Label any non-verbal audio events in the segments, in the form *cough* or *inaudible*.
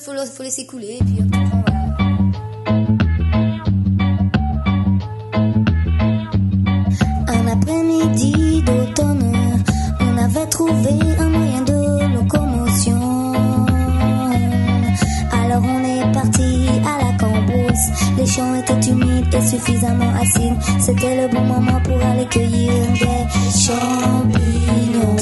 Faut, le- faut laisser couler et puis hop, après, voilà. Un après-midi d'automne, on avait trouvé un moyen de locomotion. Alors on est parti à la cambrousse. Les champs étaient humides et suffisamment acides. C'était le bon moment pour aller cueillir des champignons.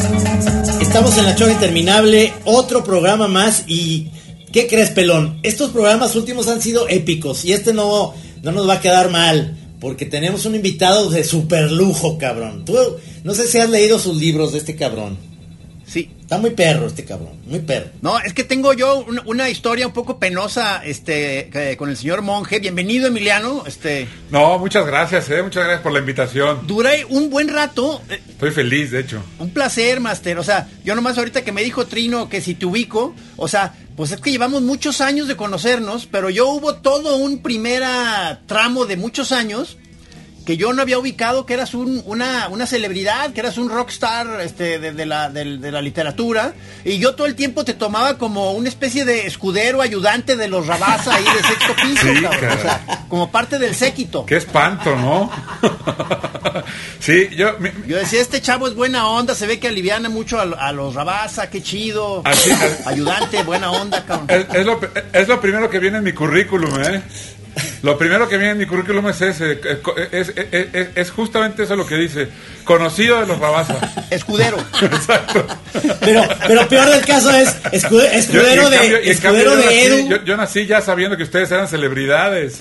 Estamos en la chora interminable, otro programa más y ¿qué crees, pelón? Estos programas últimos han sido épicos y este no, no nos va a quedar mal porque tenemos un invitado de super lujo, cabrón. Tú no sé si has leído sus libros de este cabrón. Está muy perro este cabrón, muy perro. No, es que tengo yo una, una historia un poco penosa este, con el señor monje. Bienvenido, Emiliano. Este, No, muchas gracias, eh, muchas gracias por la invitación. duré un buen rato. eh, Estoy feliz, de hecho. Un placer, Master. O sea, yo nomás ahorita que me dijo Trino que si te ubico, o sea, pues es que llevamos muchos años de conocernos, pero yo hubo todo un primera tramo de muchos años que yo no había ubicado que eras un- una, una celebridad, que eras un rockstar este, de, de la, del- de la literatura, y yo todo el tiempo te tomaba como una especie de escudero ayudante de los Rabasa ahí de sexto *laughs* piso, Sí, cabrón. caray. O sea, como parte del séquito. Qué espanto, ¿no? *laughs* sí, yo... mi- Yo decía, este chavo es buena onda, se ve que aliviana mucho a, a los Rabasa, qué chido. Así- Ayudante, buena onda, cabrón. es, es lo, es lo primero que viene en mi currículum, ¿eh? Lo primero que viene en mi currículum es ese, es, es- es- es justamente eso lo que dice, conocido de los Rabasa. *laughs* Escudero. Exacto. Pero, pero peor del caso es escudero de, cambio- escudero cambio yo de nací- Edu. Yo, yo nací ya sabiendo que ustedes eran celebridades.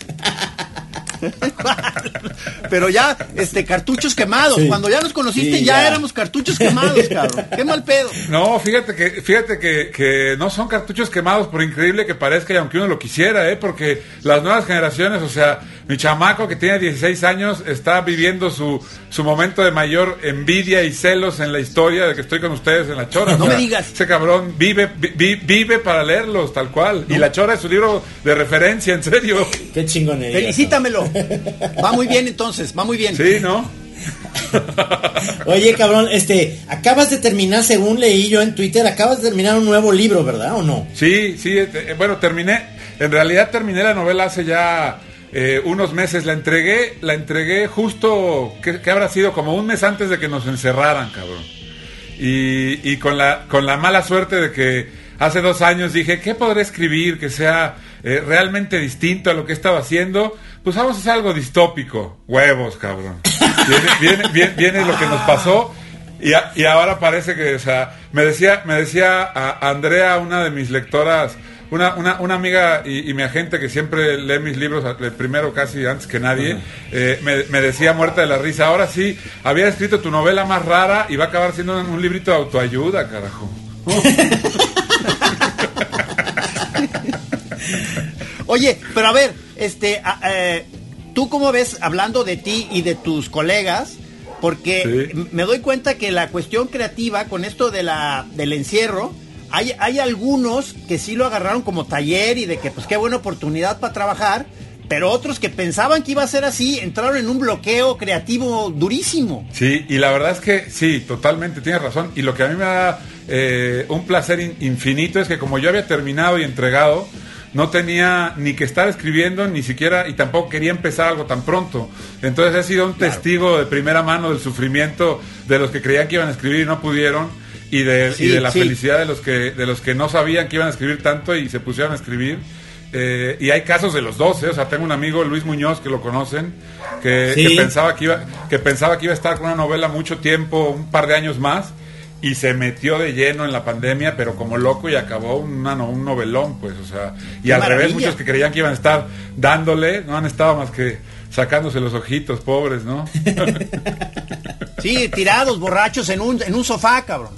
*laughs* Pero ya, este, cartuchos quemados. Sí. Cuando ya nos conociste, Sí, ya, ya. éramos cartuchos quemados, cabrón. *laughs* Qué mal pedo. No, fíjate que, fíjate que, que no son cartuchos quemados, por increíble que parezca, y aunque uno lo quisiera, ¿eh? porque las nuevas generaciones, o sea, mi chamaco que tiene 16 años está viviendo su, su momento de mayor envidia y celos en la historia de que estoy con ustedes en la chora. No O sea, me digas. Ese cabrón vive, vi- vi- vive para leerlos, tal cual. Y la chora es su libro de referencia, en serio. Qué chingonería. Felicítamelo. Va muy bien entonces, va muy bien. Sí, ¿no? Oye, cabrón, este, acabas de terminar, según leí yo en Twitter, acabas de terminar un nuevo libro, ¿verdad o no? Sí, sí, eh, eh, bueno, terminé, en realidad terminé la novela hace ya eh, unos meses, la entregué, la entregué justo, que, habrá sido como un mes antes de que nos encerraran, cabrón. Y, y con, la, con la mala suerte de que hace dos años dije, ¿qué podré escribir que sea eh, realmente distinto a lo que estaba haciendo? Pues vamos a hacer algo distópico. Huevos, cabrón. Viene, *laughs* lo que nos pasó. Y, y ahora parece que, o sea, me decía, me decía Andrea, una de mis lectoras, una, una, una amiga y, y mi agente que siempre lee mis libros, el primero casi antes que nadie, eh, me, me decía muerta de la risa, ahora sí, había escrito tu novela más rara y va a acabar siendo un, un librito de autoayuda, carajo. *laughs* Oye, pero a ver, este, eh, ¿tú cómo ves, hablando de ti y de tus colegas? Porque Sí. me doy cuenta que la cuestión creativa con esto de la, del encierro, hay, hay algunos que sí lo agarraron como taller y de que pues qué buena oportunidad para trabajar, pero otros que pensaban que iba a ser así, entraron en un bloqueo creativo durísimo. Sí, y la verdad es que sí, totalmente, tienes razón. Y lo que a mí me da eh, un placer in- infinito es que como yo había terminado y entregado, no tenía ni que estar escribiendo, ni siquiera, y tampoco quería empezar algo tan pronto. Entonces he sido un testigo de primera mano del sufrimiento de los que creían que iban a escribir y no pudieron, y de, y de la sí. felicidad de los que de los que no sabían que iban a escribir tanto y se pusieron a escribir. Eh, y hay casos de los dos, ¿eh? o sea, tengo un amigo Luis Muñoz que lo conocen, que, Sí. que pensaba que iba, que pensaba que iba a estar con una novela mucho tiempo, un par de años más, y se metió de lleno en la pandemia, pero como loco y acabó una no- un novelón, pues, o sea, y ¡Qué al revés, muchos que creían que iban a estar dándole, no han estado más que sacándose los ojitos, pobres, ¿no? *laughs* Sí, tirados, borrachos en un, en un sofá, cabrón.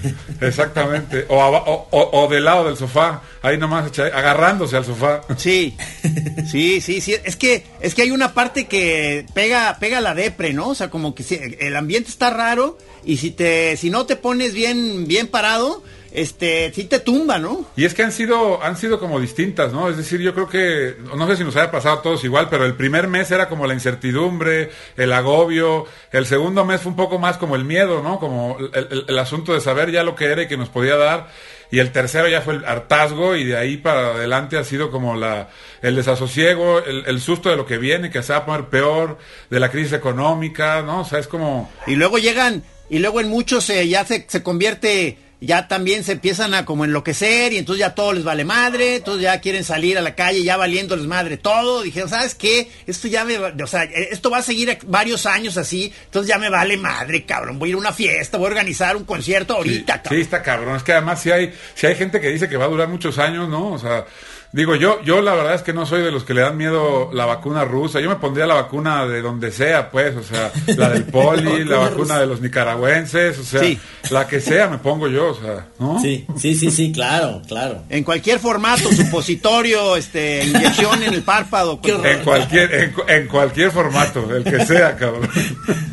*laughs* Exactamente, o, o, o- o del lado del sofá, ahí nomás agarrándose al sofá. Sí, *laughs* sí, sí, sí. Es que, es que hay una parte que pega, pega la depre, ¿no? O sea, como que el ambiente está raro y si te, si no te pones bien, bien parado, este, sí te tumba, ¿no? Y es que han sido, han sido como distintas, ¿no? Es decir, yo creo que, no sé si nos haya pasado a todos igual, pero el primer mes era como la incertidumbre, el agobio, el segundo mes fue un poco más como el miedo, ¿no? Como el, el- el asunto de saber ya lo que era y que nos podía dar. Y el tercero ya fue el hartazgo y de ahí para adelante ha sido como la, el desasosiego, el, el susto de lo que viene, que se va a poner peor, de la crisis económica, ¿no? O sea, es como... Y luego llegan, y luego en muchos eh, ya se, se convierte, ya también se empiezan a como enloquecer y entonces ya todo les vale madre, entonces ya quieren salir a la calle ya valiéndoles madre todo. Dijeron, ¿sabes qué? Esto ya me, va- o sea, esto va a seguir varios años así, entonces ya me vale madre, cabrón. Voy a ir a una fiesta, voy a organizar un concierto ahorita, Sí, cabrón. sí, está cabrón. Es que además si hay, si hay gente que dice que va a durar muchos años, ¿no? O sea, digo, yo, yo la verdad es que no soy de los que le dan miedo la vacuna rusa. Yo me pondría la vacuna de donde sea, pues, o sea, *laughs* la del poli, la vacuna de los nicaragüenses, o sea, Sí. la que sea me pongo yo, o sea, ¿no? Sí, sí, sí, sí, claro, claro. En cualquier formato, supositorio, *laughs* este, inyección en el párpado. En cualquier, en, cu- en cualquier formato, el que sea, cabrón.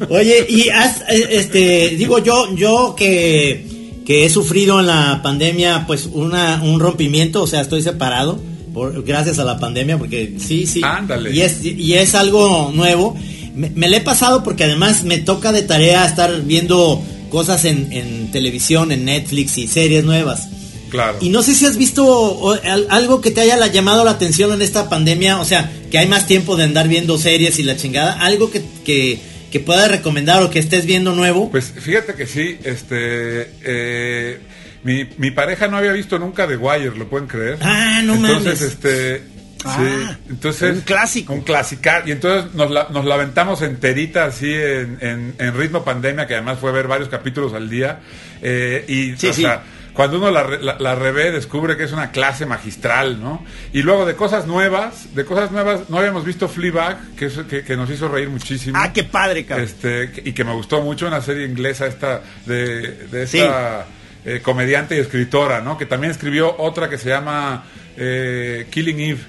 Oye, y has, eh, este, digo yo, yo que, que he sufrido en la pandemia, pues una, un rompimiento, o sea, estoy separado, por, gracias a la pandemia, porque sí, sí. Ándale. Y es, y es algo nuevo. Me, me le he pasado porque además me toca de tarea estar viendo cosas en, en televisión, en Netflix y series nuevas. Claro. Y no sé si has visto algo que te haya la- llamado la atención en esta pandemia, o sea, que hay más tiempo de andar viendo series y la chingada, algo que, que, que puedas recomendar o que estés viendo nuevo. Pues fíjate que sí, este, eh, mi, mi pareja no había visto nunca The Wire, ¿lo pueden creer? Ah, no entonces, mames. este, Ah, sí, entonces un clásico. un clásica y entonces nos la, nos la aventamos enterita así en, en, en ritmo pandemia, que además fue ver varios capítulos al día eh, y Sí, o sí. sea, cuando uno la, la, la revé descubre que es una clase magistral, ¿no? Y luego de cosas nuevas, de cosas nuevas, no habíamos visto Fleabag, que, es, que, que nos hizo reír muchísimo. Ah, qué padre, cabrón. Este, y que me gustó mucho una serie inglesa esta de, de esta eh, comediante y escritora, ¿no? Que también escribió otra que se llama eh, Killing Eve,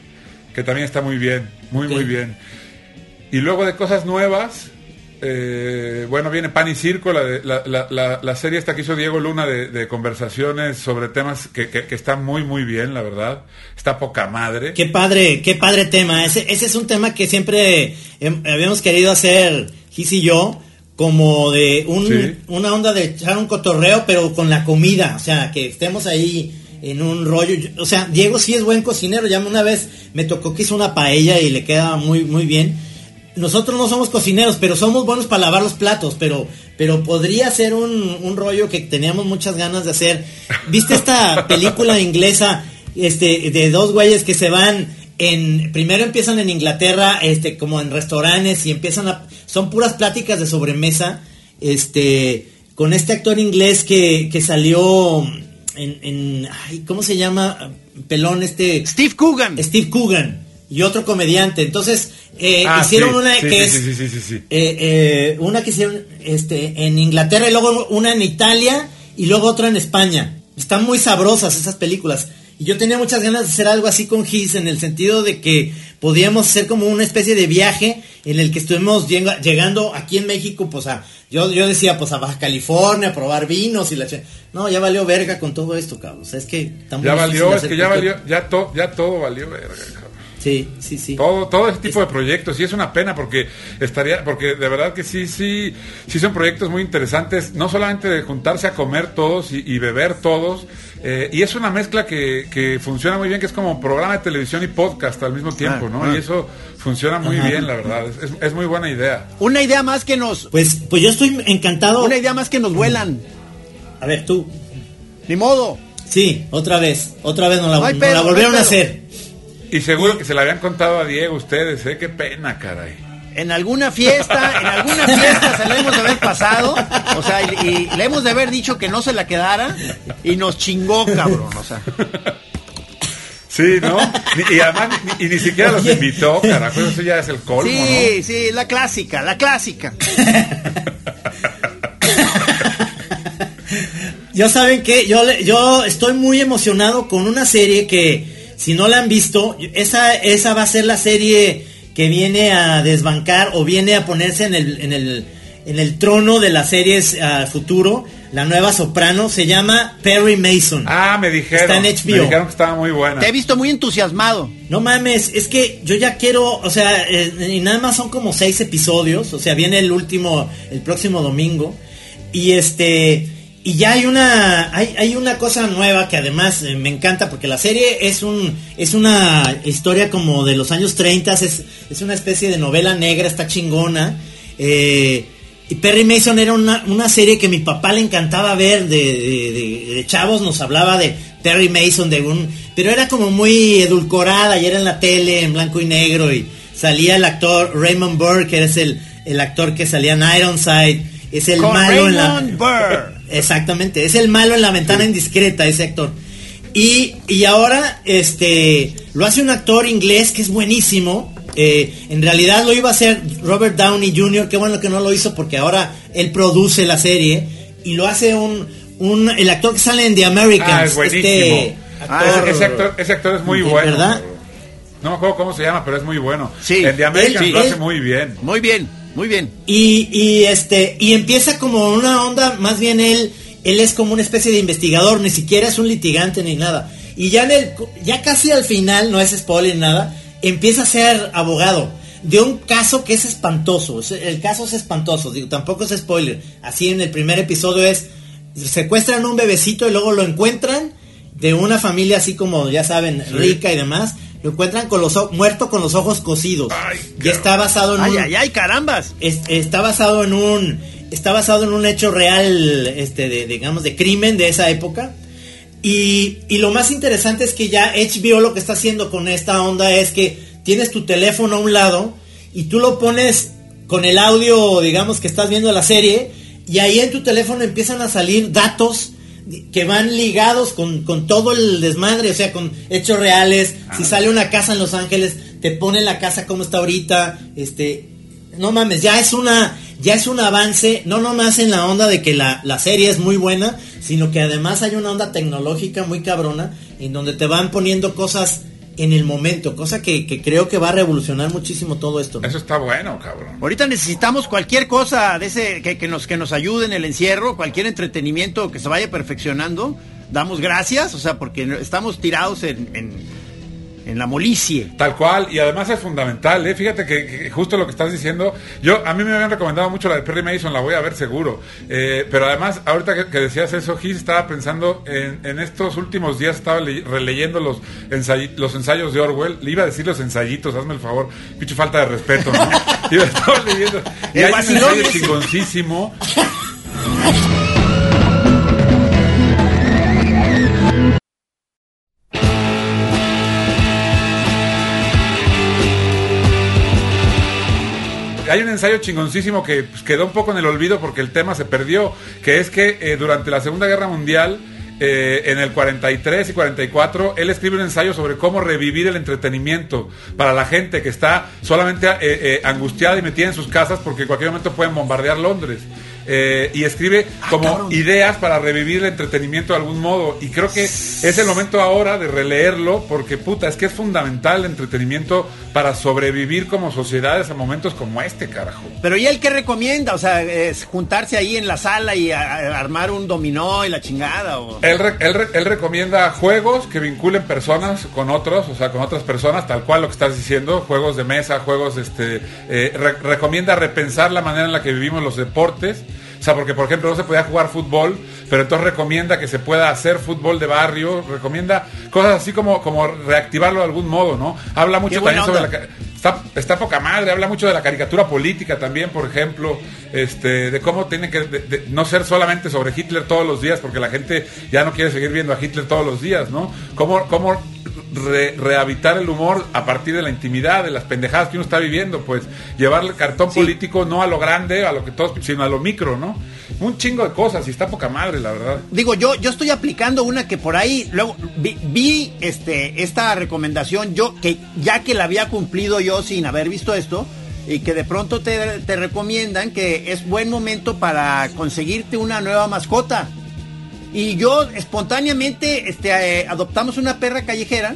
que también está muy bien, muy muy bien. Y luego de cosas nuevas, eh, bueno, viene Pan y Circo, la, la, la, la- serie esta que hizo Diego Luna de, de conversaciones sobre temas que, que, que está muy muy bien, la verdad. Está poca madre. Qué padre, qué padre tema. Ese, ese es un tema que siempre em, habíamos querido hacer, Gis y yo, como de un, Sí. una onda de echar un cotorreo, pero con la comida. O sea, que estemos ahí en un rollo. O sea, Diego sí es buen cocinero. Ya una vez me tocó que hizo una paella y le queda muy, muy bien. Nosotros no somos cocineros, pero somos buenos para lavar los platos, pero, pero podría ser un, un rollo que teníamos muchas ganas de hacer. ¿Viste esta *laughs* película inglesa este, de dos güeyes que se van en, primero empiezan en Inglaterra, este, como en restaurantes y empiezan a, son puras pláticas de sobremesa, este, con este actor inglés que, que salió en, en, ay, ¿cómo se llama? Pelón, este, Steve Coogan. Steve Coogan y otro comediante. Entonces, eh, Ah, hicieron sí, una sí, que sí, es eh, eh, una que hicieron este en Inglaterra y luego una en Italia y luego otra en España. Están muy sabrosas esas películas. Y yo tenía muchas ganas de hacer algo así con Gis en el sentido de que podíamos hacer como una especie de viaje en el que estuvimos llega- llegando aquí en México, pues a, yo, yo decía, pues a Baja California, a probar vinos y la No, ya valió verga con todo esto, cabrón. O sea, es que Ya valió, es que ya valió, ya, to- ya todo valió, verga, cabrón. Sí, sí, sí. Todo, todo ese tipo de proyectos, y es una pena porque estaría, porque de verdad que sí, sí, sí son proyectos muy interesantes, no solamente de juntarse a comer todos y, y beber todos, eh, y es una mezcla que, que funciona muy bien, que es como programa de televisión y podcast al mismo tiempo, Ah, ¿no? ah. Y eso funciona muy Ajá. bien, la verdad, es, es- es muy buena idea. Una idea más que nos, Pues, pues yo estoy encantado. una idea más que nos vuelan. A ver, tú. Ni modo. Sí, otra vez, otra vez nos la, No nos la no volvieron a hacer. Y seguro que se la habían contado a Diego ustedes, ¿eh? Qué pena, caray. En alguna fiesta, en alguna fiesta se la hemos de haber pasado, o sea, y, y le hemos de haber dicho que no se la quedara y nos chingó, cabrón, o sea. Sí, ¿no? Ni- y además, ni, y ni siquiera los invitó, carajo, eso ya es el colmo, Sí, ¿no? sí, la clásica, la clásica. *laughs* Yo saben que yo le- yo estoy muy emocionado con una serie que si no la han visto, esa esa va a ser la serie que viene a desbancar o viene a ponerse en el en el en el trono de las series a futuro. la nueva soprano, se llama Perry Mason. Ah, me dijeron. Está en HBO. Me dijeron que estaba muy buena. Te he visto muy entusiasmado. No mames, es que yo ya quiero, o sea, eh, y nada más son como seis episodios, o sea, viene el último, el próximo domingo, y este, y ya hay una, hay, hay una cosa nueva que además eh, me encanta porque la serie es un, es una historia como de los años 30, es, es una especie de novela negra, está chingona, eh, y Perry Mason era una, una serie que mi papá le encantaba ver de, de- de- de chavos, nos hablaba de Perry Mason, de un, pero era como muy edulcorada y era en la tele en blanco y negro y salía el actor Raymond Burr, que es el, el actor que salía en Ironside, es el Con malo en la... Raymond Burr. Exactamente, es el malo en la ventana indiscreta ese actor. Y, y ahora este lo hace un actor inglés que es buenísimo. Eh, en realidad lo iba a hacer Robert Downey Jr., qué bueno que no lo hizo porque ahora él produce la serie y lo hace un, un el actor que sale en The Americans. Ah, es buenísimo. este Ah, ese, ese actor, ese actor es muy ¿de bueno. verdad? No me acuerdo cómo se llama, pero es muy bueno. Sí. En The Americans Él- lo él- hace muy bien. Muy bien, muy bien. Y, y este y empieza como una onda, más bien él él es como una especie de investigador, ni siquiera es un litigante ni nada. Y ya en el ya casi al final, no es spoiler ni nada, empieza a ser abogado de un caso que es espantoso. Es- El caso es espantoso, digo, tampoco es spoiler. Así en el primer episodio es secuestran un bebecito y luego lo encuentran de una familia así como ya saben, rica y demás. Lo encuentran con los muerto con los ojos cosidos. Ay, y está basado en Ay, un ay, ay, carambas. es- está basado en un está basado en un hecho real este de digamos de crimen de esa época y, y lo más interesante es que ya HBO lo que está haciendo con esta onda es que tienes tu teléfono a un lado y tú lo pones con el audio digamos que estás viendo la serie y ahí en tu teléfono empiezan a salir datos que van ligados con, con todo el desmadre, o sea, con hechos reales. Si sale una casa en Los Ángeles, te pone la casa como está ahorita, este, no mames, ya es una, ya es un avance, no nomás en la onda de que la, la serie es muy buena, sino que además hay una onda tecnológica muy cabrona, en donde te van poniendo cosas en el momento, cosa que, que creo que va a revolucionar muchísimo todo esto. Eso está bueno, cabrón. Ahorita necesitamos cualquier cosa de ese que, que nos que nos ayude en el encierro, cualquier entretenimiento que se vaya perfeccionando. Damos gracias, o sea, porque estamos tirados en, en, en la molicie. Tal cual, y además es fundamental, ¿eh? Fíjate que, que justo lo que estás diciendo, yo a mí me habían recomendado mucho la de Perry Mason, la voy a ver seguro, Eh, pero además, ahorita que, que decías eso, Gis, estaba pensando en, en estos últimos días, estaba le- releyendo los, ensay- los ensayos de Orwell, le iba a decir los ensayitos, hazme el favor, pinche falta de respeto, ¿no? *laughs* Iba, estaba leyendo, y El hay un ensayo chingoncísimo, *laughs* hay un ensayo chingoncísimo que pues, quedó un poco en el olvido porque el tema se perdió, que es que eh, durante la Segunda Guerra Mundial, eh, en el 43 y 44, él escribe un ensayo sobre cómo revivir el entretenimiento para la gente que está solamente eh, angustiada y metida en sus casas porque en cualquier momento pueden bombardear Londres. Eh, y escribe como cabrón. ideas para revivir el entretenimiento de algún modo. Y creo que es el momento ahora de releerlo porque, puta, es que es fundamental el entretenimiento para sobrevivir como sociedades a momentos como este, carajo. Pero ¿y él qué recomienda? O sea, es juntarse ahí en la sala y a- a- armar un dominó y la chingada. O... Él, re- él re- él recomienda juegos que vinculen personas con otros, o sea, con otras personas, tal cual lo que estás diciendo, juegos de mesa, juegos, este, eh, re- recomienda repensar la manera en la que vivimos los deportes. O sea, porque por ejemplo no se podía jugar fútbol, pero entonces recomienda que se pueda hacer fútbol de barrio, recomienda cosas así como, como reactivarlo de algún modo, ¿no? Habla mucho también sobre la, Está, está poca madre, habla mucho de la caricatura política también, por ejemplo, este, de cómo tiene que de- de no ser solamente sobre Hitler todos los días, porque la gente ya no quiere seguir viendo a Hitler todos los días, ¿no? Cómo, cómo re- rehabitar el humor a partir de la intimidad, de las pendejadas que uno está viviendo, pues llevar el cartón político no a lo grande, a lo que todos, sino a lo micro, ¿no? Un chingo de cosas y está poca madre, la verdad. Digo, yo, yo estoy aplicando una que por ahí, luego vi, vi, este, esta recomendación, yo, que ya que la había cumplido yo sin haber visto esto, y que de pronto te, te recomiendan que es buen momento para conseguirte una nueva mascota. Y yo espontáneamente este, eh, adoptamos una perra callejera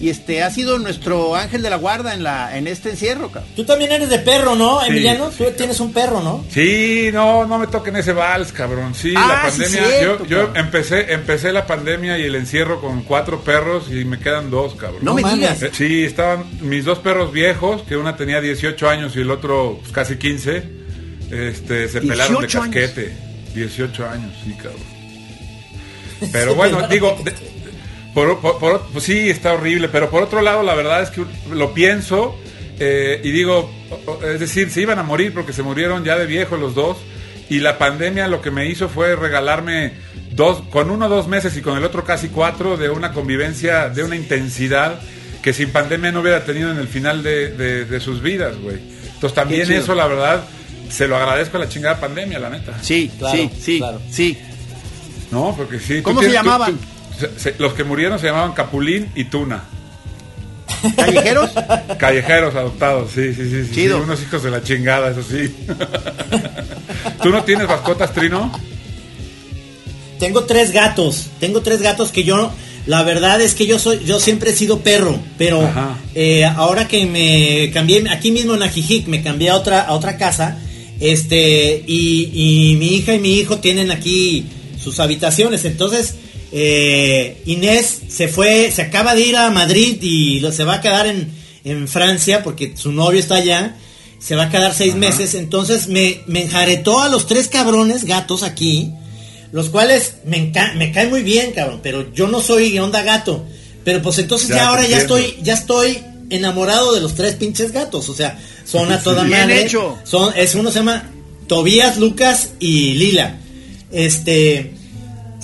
y este ha sido nuestro ángel de la guarda en la en este encierro, cabrón. Tú también eres de perro, ¿no, Emiliano? sí, Tú tienes un perro, ¿no? Sí, no, no me toquen ese vals, cabrón. Sí, Ah, la sí, pandemia. cierto, yo empecé empecé la pandemia y el encierro con cuatro perros y me quedan dos, cabrón. No, No me digas. Eh, Sí, estaban mis dos perros viejos, que una tenía 18 años y el otro pues, casi 15. Este, se pelaron de 18 años. casquete. 18 años, sí, cabrón. Pero bueno, digo, de- por, por- por- pues sí, está horrible, pero por otro lado, la verdad es que lo pienso eh, y digo, es decir, se iban a morir porque se murieron ya de viejos los dos y la pandemia lo que me hizo fue regalarme dos, con uno dos meses y con el otro casi cuatro de una convivencia, de una intensidad que sin pandemia no hubiera tenido en el final de, de- de sus vidas, güey. Entonces también eso, la verdad, se lo agradezco a la chingada pandemia, la neta. Sí, Claro, sí, sí, claro. sí. No, porque sí. ¿Cómo se tienes- llamaban? tú- se- se- los que murieron se llamaban Capulín y Tuna. ¿Callejeros? Callejeros adoptados, sí, sí, sí. Chido. sí, unos hijos de la chingada, eso sí. *laughs* ¿Tú no tienes mascotas, Trino? Tengo tres gatos. Tengo tres gatos que yo. La verdad es que yo soy, yo siempre he sido perro, pero eh, ahora que me cambié aquí mismo en Ajijic, me cambié a otra, a otra casa, este, y, y mi hija y mi hijo tienen aquí sus habitaciones, entonces eh, Inés se fue, se acaba de ir a Madrid y lo- se va a quedar en, en Francia porque su novio está allá, se va a quedar seis meses, entonces me, me enjaretó a los tres cabrones gatos aquí, los cuales me, enca- me caen muy bien, cabrón, pero yo no soy onda gato. Pero pues entonces Ya, ahora ya estoy, ya estoy enamorado de los tres pinches gatos. O sea, son a *laughs* toda Bien madre. hecho. Son, es uno se llama Tobías, Lucas y Lila. Este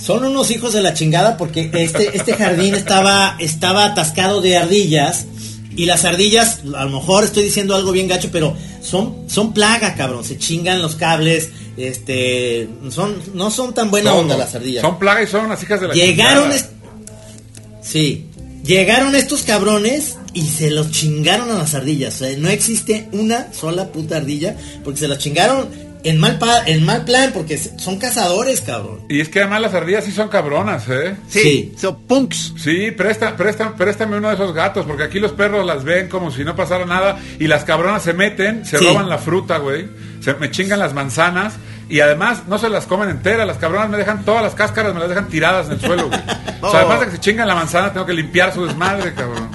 son unos hijos de la chingada porque este, *laughs* este jardín estaba, estaba atascado de ardillas. Y las ardillas, a lo mejor estoy diciendo algo bien gacho, pero son, son plaga, cabrón. Se chingan los cables. Este, son, no son tan buena onda las ardillas. Son plaga y son las hijas de la Llegaron, chingada. sí, llegaron estos cabrones y se los chingaron a las ardillas. O sea, no existe una sola puta ardilla porque se las chingaron en mal, pa- en mal plan porque son cazadores, cabrón. Y es que además las ardillas sí son cabronas, ¿eh? Sí, Sí. son punks. Sí, presta, presta, préstame uno de esos gatos, porque aquí los perros las ven como si no pasara nada y las cabronas se meten, se Sí. roban la fruta, güey, se me chingan las manzanas y además no se las comen enteras, las cabronas me dejan todas las cáscaras, me las dejan tiradas en el suelo, güey. *laughs* O sea, Oh. además de que se chingan la manzana, tengo que limpiar su desmadre, cabrón.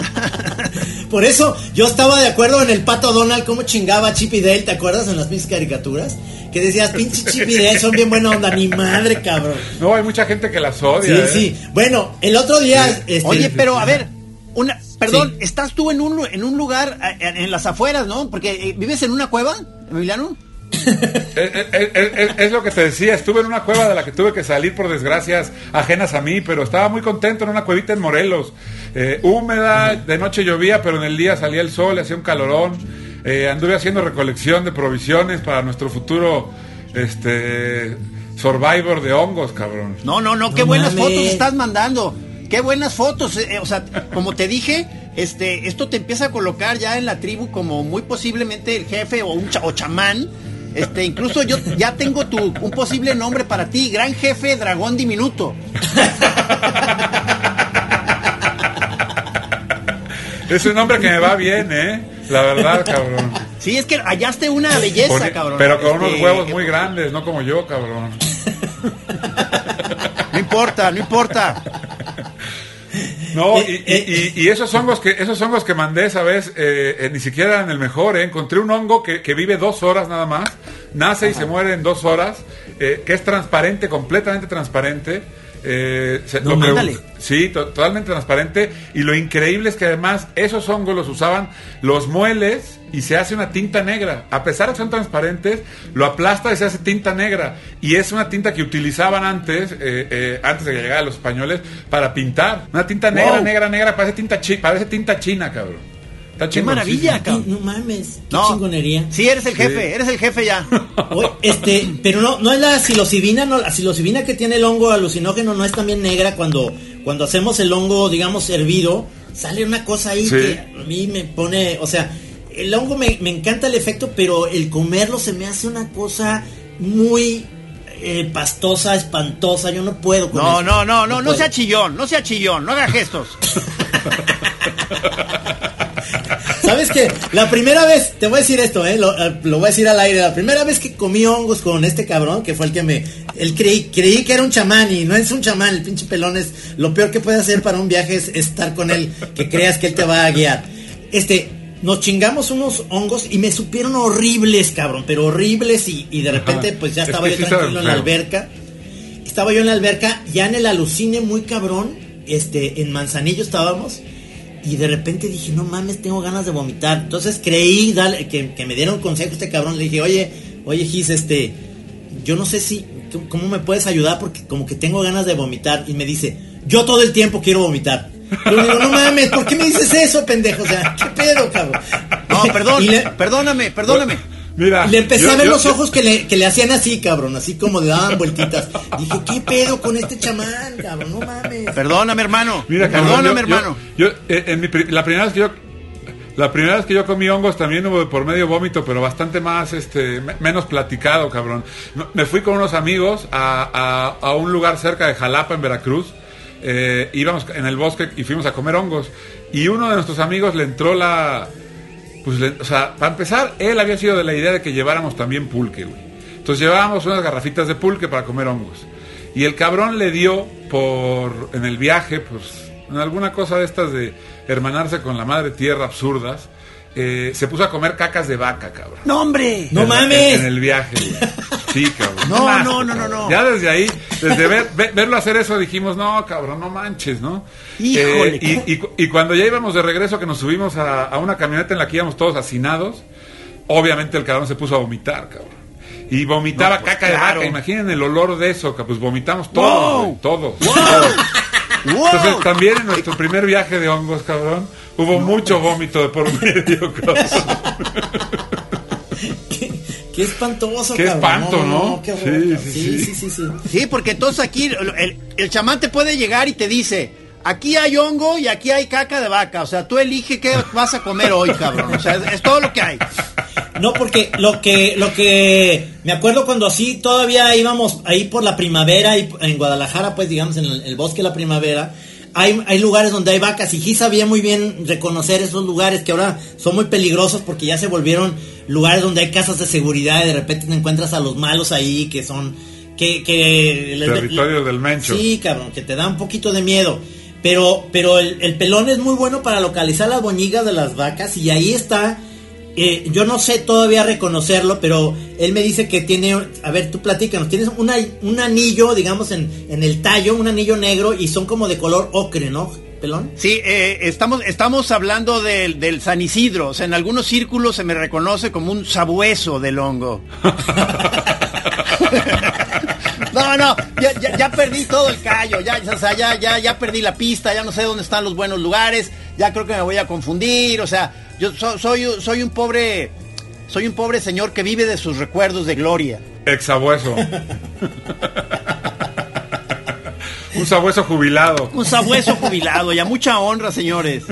Por eso yo estaba de acuerdo en el pato Donald, cómo chingaba Chip y Dale, ¿te acuerdas en las pinches caricaturas? Que decías, pinche Chip y Dale, son bien buena onda, ni madre, cabrón. No, hay mucha gente que las Sí, odia. ¿eh? sí. Bueno, el otro día. este, Oye, pero a ver, una, perdón, Sí. estás tú en un, en un lugar en, en las afueras, ¿no? Porque eh, vives en una cueva, Emiliano. Es, es- es- es- lo que te decía, estuve en una cueva de la que tuve que salir por desgracias ajenas a mí, pero estaba muy contento en una cuevita en Morelos. Eh, húmeda, de noche llovía, pero en el día salía el sol, hacía un calorón. Eh, anduve haciendo recolección de provisiones para nuestro futuro este survivor de hongos, cabrón. No, no, no, qué No buenas mames. fotos estás mandando. Qué buenas fotos. eh, eh, o sea, como te dije, este, esto te empieza a colocar ya en la tribu como muy posiblemente el jefe o un cha- o chamán. Este, incluso yo ya tengo tu, un posible nombre para ti, gran jefe dragón diminuto. Es un hombre que me va bien, ¿eh? La verdad, cabrón. Sí, es que hallaste una belleza, cabrón. pero con unos Este, huevos muy grandes, no como yo, cabrón. No importa, no importa. No, y, Eh, eh. y- y- y esos hongos que esos hongos que mandé, sabes, eh, eh, ni siquiera eran el mejor. eh. Encontré un hongo que, que vive dos horas nada más, nace y se muere en dos horas, que es transparente, completamente transparente. Eh, se- No, lo que- mándale. sí, to- totalmente transparente. Y lo increíble es que además esos hongos los usaban, los mueles y se hace una tinta negra. A pesar de que son transparentes, lo aplasta y se hace tinta negra. Y es una tinta que utilizaban antes, eh, eh, antes de que llegaran los españoles, para pintar. Una tinta negra, Wow. negra, negra, parece tinta, chi- parece tinta china, cabrón. Está Qué maravilla, cabrón. No mames, qué No. chingonería. Sí, eres el jefe, Sí. eres el jefe ya. *laughs* Oye, este, pero no, no es la psilocibina, no, la psilocibina que tiene el hongo alucinógeno no es también negra cuando, cuando hacemos el hongo, digamos, hervido, sale una cosa ahí Sí. que a mí me pone, o sea, el hongo me, me encanta el efecto, pero el comerlo se me hace una cosa muy eh, pastosa, espantosa, yo no puedo con No, eso. no, no, no, no puedo. sea chillón, no sea chillón, no haga gestos. *laughs* ¿Sabes qué? La primera vez, te voy a decir esto, ¿eh? Lo, eh, lo voy a decir al aire. La primera vez que comí hongos con este cabrón, que fue el que me. Él creí, creí que era un chamán y no es un chamán. El pinche pelón es. Lo peor que puede hacer para un viaje es estar con él, que creas que él te va a guiar. Este. Nos chingamos unos hongos y me supieron horribles, cabrón, pero horribles y, y de repente Ajá. pues ya Es estaba yo tranquilo en la alberca. Estaba yo en la alberca, ya en el alucine muy cabrón, este, en Manzanillo estábamos, y de repente dije, no mames, tengo ganas de vomitar. Entonces creí dale, que, que me dieron consejo este cabrón, le dije, oye, oye Gis, este, yo no sé si, ¿cómo- ¿cómo me puedes ayudar? Porque como que tengo ganas de vomitar. Y me dice, yo todo el tiempo quiero vomitar. Yo le digo, no mames, ¿por qué me dices eso, pendejo? O sea, ¿qué pedo, cabrón? No, perdón, le- perdóname, perdóname. Mira. y le empecé yo- a ver yo- los yo- ojos que le, que le hacían así, cabrón, así como le daban vueltitas. Dije, ¿qué pedo con este chamán, cabrón? No mames. Perdóname, hermano. Mira, cabrón, perdóname, yo- hermano. Yo, eh, en mi pri- la primera vez que yo la primera vez que yo comí hongos también hubo por medio vómito, pero bastante más, este, me- menos platicado, cabrón. Me fui con unos amigos a, a- a un lugar cerca de Jalapa, en Veracruz. Eh, íbamos en el bosque y fuimos a comer hongos. Y uno de nuestros amigos le entró la, pues, o sea, para empezar, él había sido de la idea de que lleváramos también pulque, güey. Entonces llevábamos unas garrafitas de pulque para comer hongos. Y el cabrón le dio por, en el viaje, pues, alguna cosa de estas de hermanarse con la madre tierra absurdas, eh, se puso a comer cacas de vaca, cabrón. No, hombre. No En mames. En, en el viaje, güey. Sí, cabrón. No, no, no, no, no. Ya desde ahí, desde ver, ve- verlo hacer eso, dijimos, no, cabrón, no manches, ¿no? Híjole, Eh, y, y cu- y cuando ya íbamos de regreso, que nos subimos a, a una camioneta en la que íbamos todos hacinados, obviamente el cabrón se puso a vomitar, cabrón. Y vomitaba No, pues, caca claro. de vaca, imaginen el olor de eso, que pues vomitamos todos, Wow. güey, todos. ¡Wow! Entonces también en nuestro primer viaje de hongos, cabrón, hubo mucho vómito de por medio, *laughs* cabrón. Qué, qué espantoso, Qué cabrón. espanto, ¿no? qué horror, Sí, sí, sí, sí. sí, sí, sí. Sí, porque entonces aquí el, el- el chamán te puede llegar y te dice, aquí hay hongo y aquí hay caca de vaca. O sea, tú elige qué vas a comer hoy, cabrón. O sea, es, es todo lo que hay. No, porque lo que, lo que me acuerdo cuando así todavía íbamos ahí por la primavera y en Guadalajara, pues digamos en el, el bosque de la primavera, hay, hay lugares donde hay vacas y Gis sabía muy bien reconocer esos lugares que ahora son muy peligrosos porque ya se volvieron lugares donde hay casas de seguridad y de repente te encuentras a los malos ahí que son que, que Territorio del Mencho. Sí, cabrón, que te da un poquito de miedo. Pero, pero el, el pelón es muy bueno para localizar las boñigas de las vacas y ahí está. Eh, yo no sé todavía reconocerlo, pero él me dice que tiene, a ver, tú platícanos, tienes una, un anillo, digamos, en, en el tallo, un anillo negro y son como de color ocre, ¿no, pelón? Sí, eh, estamos, estamos hablando del, del San Isidro. O sea, en algunos círculos se me reconoce como un sabueso del hongo. *laughs* No, no, ya, ya, ya perdí todo el callo, ya, o sea, ya, ya, ya perdí la pista, ya no sé dónde están los buenos lugares, ya creo que me voy a confundir, o sea, yo so- soy, soy un pobre, soy un pobre señor que vive de sus recuerdos de gloria. Exabueso. Un sabueso jubilado. Un sabueso jubilado y a mucha honra, señores.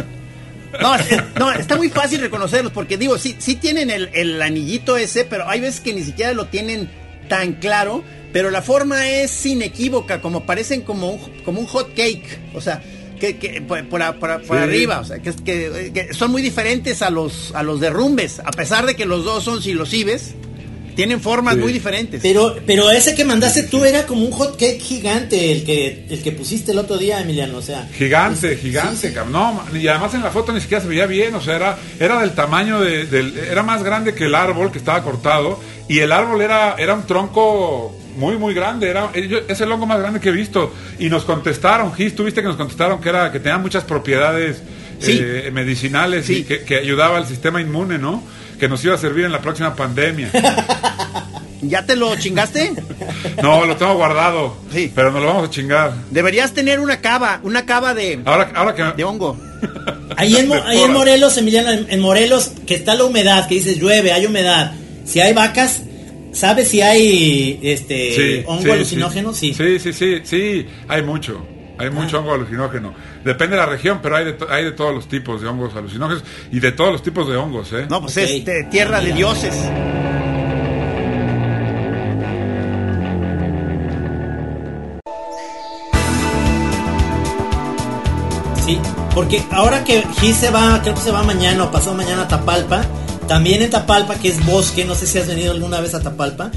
No, es- no, está muy fácil reconocerlos porque digo, sí, sí tienen el, el anillito ese, pero hay veces que ni siquiera lo tienen tan claro, pero la forma es inequívoca, como parecen como un, como un hot cake, o sea, que, que por, por, por Sí. arriba, o sea, que, que- que son muy diferentes a los, a los derrumbes, a pesar de que los dos son silosibes, tienen formas Sí. muy diferentes. Pero, pero ese que mandaste tú era como un hot cake gigante, el que, el que pusiste el otro día, Emiliano, o sea. Gigante, es- gigante, sí, sí. cabrón. No, y además en la foto ni siquiera se veía bien, o sea, era, era del tamaño de, del, era más grande que el árbol que estaba cortado, y el árbol era, era un tronco muy, muy grande, era, yo- es el hongo más grande que he visto, y nos contestaron, Gis, tuviste que nos contestaron que era, que tenía muchas propiedades Sí. eh, medicinales y que ayudaba al sistema inmune, ¿no? Que nos iba a servir en la próxima pandemia. *laughs* ¿Ya te lo chingaste? No, lo tengo guardado, Sí. pero nos lo vamos a chingar. Deberías tener una cava, una cava de, Ahora, ahora que... de hongo. *laughs* Ahí en, ahí en. Morelos, Emiliano, en, en Morelos, que está la humedad, que dices llueve, hay humedad. Si hay vacas, ¿sabes si hay este Sí, hongo sí, alucinógeno? Sí. Sí, sí, sí, sí, hay mucho. Hay mucho hongo alucinógeno. Depende de la región, pero hay de, to- hay de todos los tipos de hongos alucinógenos y de todos los tipos de hongos, ¿eh? No, pues es de tierra de dioses. Sí. Porque ahora que Gis se va, creo que se va mañana o pasado mañana a Tapalpa, también en Tapalpa, que es bosque, no sé si has venido alguna vez a Tapalpa.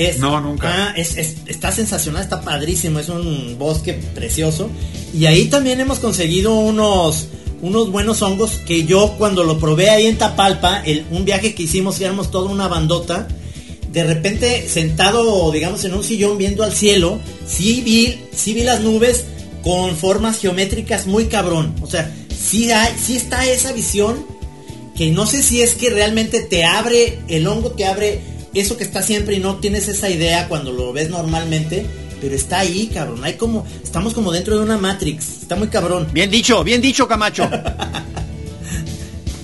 Es, No, nunca. Ah, es, es- está sensacional, está padrísimo, es un bosque precioso. Y ahí también hemos conseguido unos, unos buenos hongos que yo cuando lo probé ahí en Tapalpa, el, un viaje que hicimos, éramos toda una bandota, de repente sentado, digamos, en un sillón viendo al cielo, sí vi, sí vi las nubes con formas geométricas muy cabrón. O sea, sí, hay, sí está esa visión que no sé si es que realmente te abre, el hongo te abre eso que está siempre y no tienes esa idea cuando lo ves normalmente, pero está ahí, cabrón. Hay como, estamos como dentro de una Matrix, está muy cabrón. Bien dicho, bien dicho, Camacho.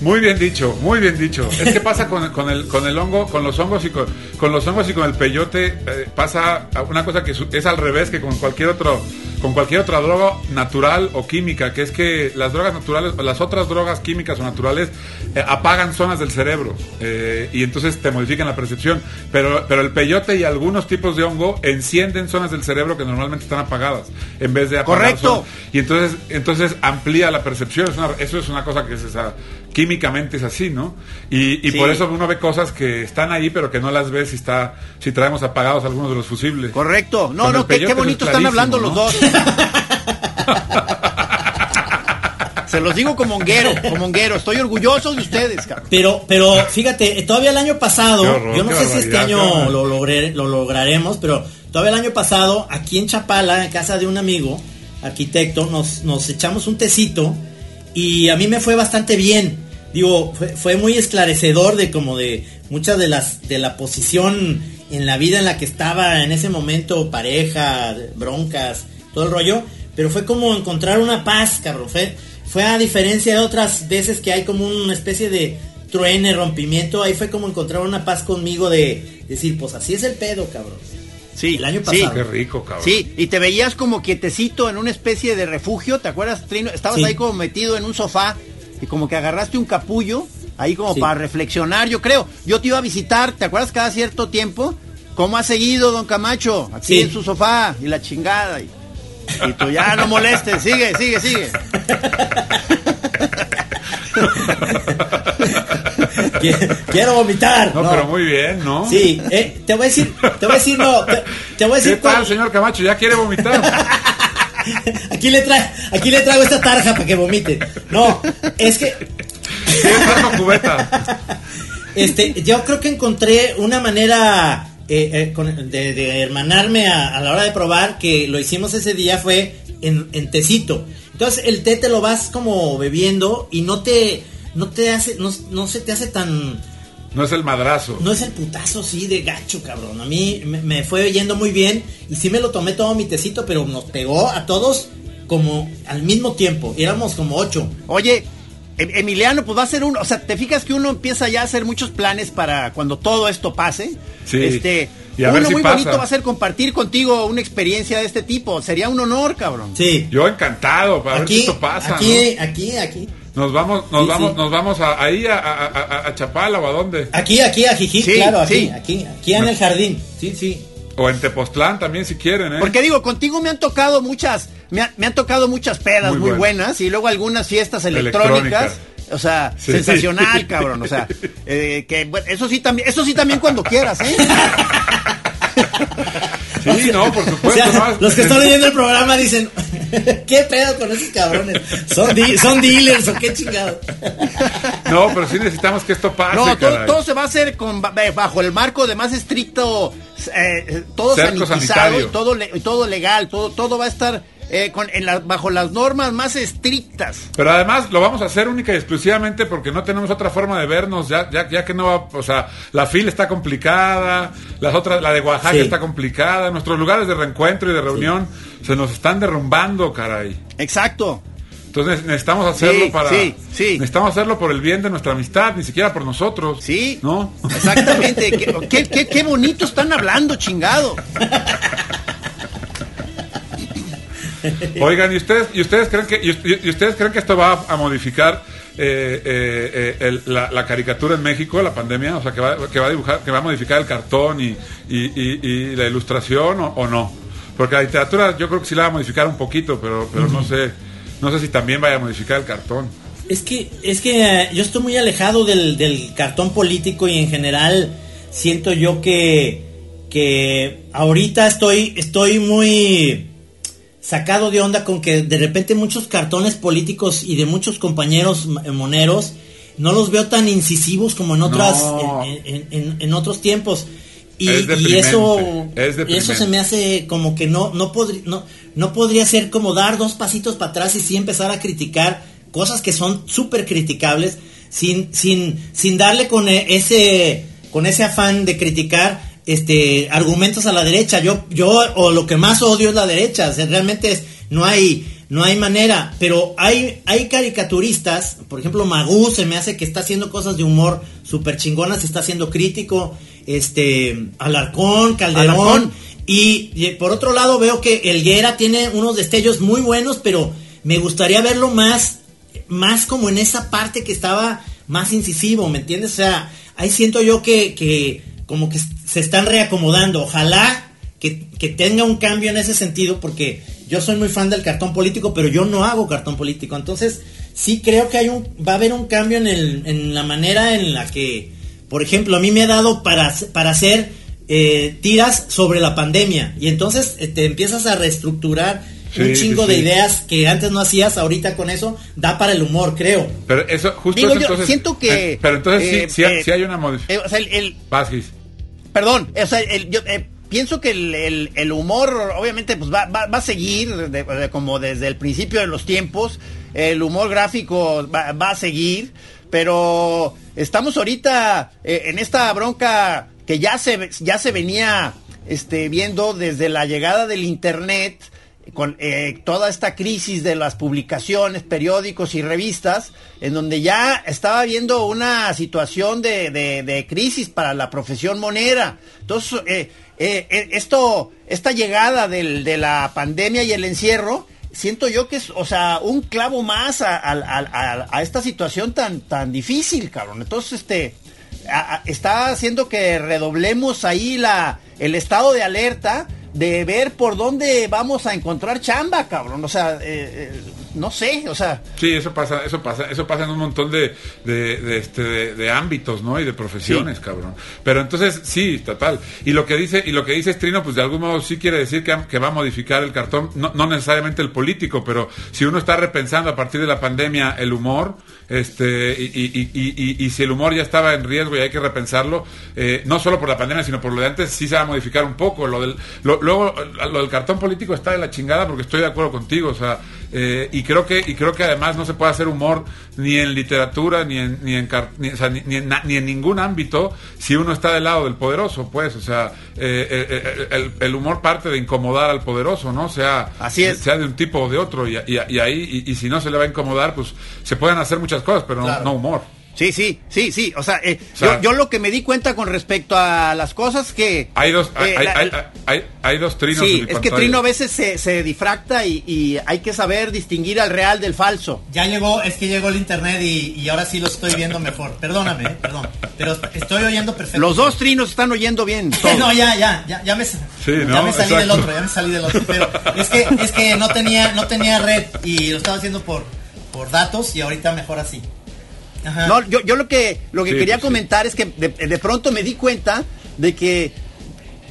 Muy bien dicho, muy bien dicho. Es que pasa con, con el, con el hongo, con los hongos y con, con los hongos y con el peyote, eh, pasa una cosa que es al revés que con cualquier otro, con cualquier otra droga natural o química, que es que las drogas naturales, las otras drogas químicas o naturales eh, apagan zonas del cerebro eh, y entonces te modifican la percepción. Pero, pero el peyote y algunos tipos de hongo encienden zonas del cerebro que normalmente están apagadas en vez de apagar Correcto. zonas. Y entonces, entonces amplía la percepción. Es una- eso es una cosa que es esa, químicamente es así, ¿no? Y, y Sí. por eso uno ve cosas que están ahí, pero que no las ves si está, si traemos apagados algunos de los fusibles. Correcto. No, Con no, qué, bonito es están hablando ¿no? los dos. *laughs* *laughs* Se los digo como honguero, como honguero. Estoy orgulloso de ustedes, cabrón. Pero, pero fíjate, todavía el año pasado, horror, yo no sé si este año lo, logré- lo lograremos, pero todavía el año pasado, aquí en Chapala, en casa de un amigo, arquitecto, nos, nos echamos un tecito y a mí me fue bastante bien. Digo, fue, fue muy esclarecedor de como de muchas de las, de la posición en la vida en la que estaba en ese momento, pareja, broncas, todo el rollo, pero fue como encontrar una paz, cabrón. Fue, fue a diferencia de otras veces que hay como una especie de truene, rompimiento, ahí fue como encontrar una paz conmigo de decir, pues así es el pedo, cabrón. Sí, El año sí. pasado. Qué rico, cabrón. Sí, y te veías como quietecito en una especie de refugio, ¿te acuerdas, Trino? Estabas Sí. ahí como metido en un sofá y como que agarraste un capullo ahí como Sí. para reflexionar, yo creo. Yo te iba a visitar, ¿te acuerdas cada cierto tiempo? ¿Cómo ha seguido, don Camacho? Aquí Sí. en su sofá y la chingada. Y, y tú ya no molestes, sigue, sigue, sigue. Qui- Quiero vomitar. No, No. pero muy bien, ¿no? Sí, eh, te voy a decir, te voy a decir, no, te, te voy a ¿Qué decir tal, cuál- señor Camacho? ¿Ya quiere vomitar? *laughs* Aquí le, tra aquí le traigo esta tarja para que vomite. No, es que ¿Quiere trajo cubeta? *laughs* este, yo creo que encontré una manera eh, eh, con- de, de hermanarme a, a la hora de probar, que lo hicimos ese día, fue en, en tecito. Entonces el té te lo vas como bebiendo y no te, no te hace, no, no se te hace tan, No es el madrazo. no es el putazo sí de gacho, cabrón. A mí me, me fue yendo muy bien y sí me lo tomé todo mi tecito, pero nos pegó a todos como al mismo tiempo. Éramos como ocho. Oye, Emiliano, pues va a ser uno, o sea, te fijas que uno empieza ya a hacer muchos planes para cuando todo esto pase. Sí. Este, Y a uno ver si muy pasa. bonito va a ser compartir contigo una experiencia de este tipo. Sería un honor, cabrón. Sí. Yo encantado, para ver si Aquí, esto pasa, aquí, aquí, aquí. ¿no? Nos vamos, nos Sí, vamos, sí. nos vamos a, ahí a, a, a- a Chapala o a dónde. Aquí, aquí, a Jijí, Sí, claro, aquí, sí. aquí, aquí en el jardín. Sí, sí. O en Tepoztlán también si quieren, ¿eh? Porque digo, contigo me han tocado muchas, me, ha- me han tocado muchas pedas Muy muy, buenas. buenas y luego algunas fiestas electrónicas. O sea, Sí. sensacional, cabrón. O sea, *laughs* eh, que bueno, eso sí también, eso sí también cuando quieras, ¿eh? *laughs* Sí, no, por *laughs* O supuesto. sea, no, los que están leyendo el programa dicen, ¿qué pedo con esos cabrones? ¿Son, di- son dealers o qué chingados? No, pero sí necesitamos que esto pase, No, todo, todo se va a hacer con, ba- bajo el marco de más estricto, eh, todo Cerco sanitizado sanitario. y todo, le- y todo legal, todo, todo va a estar eh, con, en la- bajo las normas más estrictas. Pero además lo vamos a hacer única y exclusivamente porque no tenemos otra forma de vernos, ya, ya, ya que no va, o sea, la fila está complicada, las otras, la de Oaxaca Sí. está complicada, nuestros lugares de reencuentro y de reunión se nos están derrumbando, caray. Exacto. Entonces necesitamos hacerlo Sí, para, sí, sí. necesitamos hacerlo por el bien de nuestra amistad, ni siquiera por nosotros. Sí. ¿No? Exactamente. qué, *laughs* qué, qué- qué bonito están hablando, chingado. *laughs* Oigan, ¿y ustedes, y ustedes creen que, y, ustedes creen que esto va a, modificar eh, eh, eh, el- la, la caricatura en México, la pandemia? O sea, que va, que va a dibujar, que va a modificar el cartón y, y- la ilustración o, o no? Porque la literatura yo creo que sí la va a modificar un poquito, pero, pero no sé. no sé si también vaya a modificar el cartón. Es que, es que yo estoy muy alejado del, del cartón político y en general siento yo que, que ahorita estoy, estoy muy sacado de onda con que de repente muchos cartones políticos y de muchos compañeros m- moneros no los veo tan incisivos como en otras No. en, en- en- en otros tiempos y, Es y deprimente, eso es eso se me hace como que no no podría no no podría ser como dar dos pasitos para atrás y sí empezar a criticar cosas que son súper criticables sin sin sin darle con e- ese con ese afán de criticar este argumentos a la derecha yo yo o lo que más odio es la derecha o sea, realmente es no hay no hay manera pero hay hay caricaturistas por ejemplo Magú se me hace que está haciendo cosas de humor súper chingonas está siendo crítico este Alarcón Calderón Alarcón. y, y por otro lado veo que Elguera tiene unos destellos muy buenos, pero me gustaría verlo más, más como en esa parte que estaba más incisivo, ¿me entiendes? O sea, ahí siento yo que, que como que se están reacomodando. Ojalá que, que tenga un cambio en ese sentido, porque yo soy muy fan del cartón político, pero yo no hago cartón político. Entonces, sí creo que hay un, va a haber un cambio en, el, en la manera en la que, por ejemplo, a mí me ha dado para, para hacer eh, tiras sobre la pandemia y entonces eh, te empiezas a reestructurar Sí, un chingo sí, de ideas que antes no hacías, ahorita con eso da para el humor, creo. Pero eso, justo Digo, eso, yo entonces, siento que... eh, pero entonces eh, sí, eh, sí hay una modificación. eh, o sea, el- el. Perdón, o sea, el- yo eh, pienso que el, el- el humor obviamente pues va, va- va a seguir de- de- como desde el principio de los tiempos, el humor gráfico va, va a seguir, pero estamos ahorita eh, en esta bronca que ya se, ya se venía este, viendo desde la llegada del internet con eh, toda esta crisis de las publicaciones, periódicos y revistas, en donde ya estaba habiendo una situación de, de- crisis para la profesión monera. Entonces, eh, eh, esto, esta llegada del- de la pandemia y el encierro, siento yo que es, o sea, un clavo más a, a- a- esta situación tan, tan difícil, cabrón. Entonces, este, está haciendo que redoblemos ahí la, el estado de alerta de ver por dónde vamos a encontrar chamba, cabrón. O sea, eh, eh, no sé, o sea, Sí, eso pasa, eso pasa, eso pasa en un montón de, de, de, este, de, de ámbitos, ¿no? Y de profesiones, cabrón. Pero entonces, sí, total. Y lo que dice, y lo que dice Strino, pues de algún modo sí quiere decir que, que va a modificar el cartón, no, no necesariamente el político, pero si uno está repensando a partir de la pandemia el humor, este, y, y, y, y, y si el humor ya estaba en riesgo y hay que repensarlo, eh, no solo por la pandemia, sino por lo de antes, sí se va a modificar un poco. Lo del, lo, luego, lo del cartón político está de la chingada porque estoy de acuerdo contigo, o sea, eh, y creo que y creo que además no se puede hacer humor ni en literatura ni en ni en, ni, o sea, ni- ni en na- ni en ningún ámbito si uno está del lado del poderoso pues o sea eh, eh, eh, el, el humor parte de incomodar al poderoso no sea Así es. sea de un tipo o de otro y, y- y ahí y, y si no se le va a incomodar pues se pueden hacer muchas cosas pero no, Claro. no humor sí, sí, sí, sí. O sea, eh, O sea, yo, yo lo que me di cuenta con respecto a las cosas que... hay dos hay, eh, hay, la- hay, hay- hay dos trinos en Sí, mi es que. Trino a veces se, se difracta y, y hay que saber distinguir al real del falso. Ya llegó, es que llegó el internet y, y ahora sí lo estoy viendo mejor. Perdóname, eh, perdón. Pero estoy oyendo perfecto. Los dos trinos están oyendo bien. *laughs* todo. no, ya, ya, ya, ya me, Sí, ya me salí Exacto. del otro, ya me salí del otro. Pero es que, es que no tenía, no tenía red y lo estaba haciendo por, por datos y ahorita mejor así. Ajá. No, yo, yo lo que, lo que Sí, quería pues sí. comentar es que de, de pronto me di cuenta de que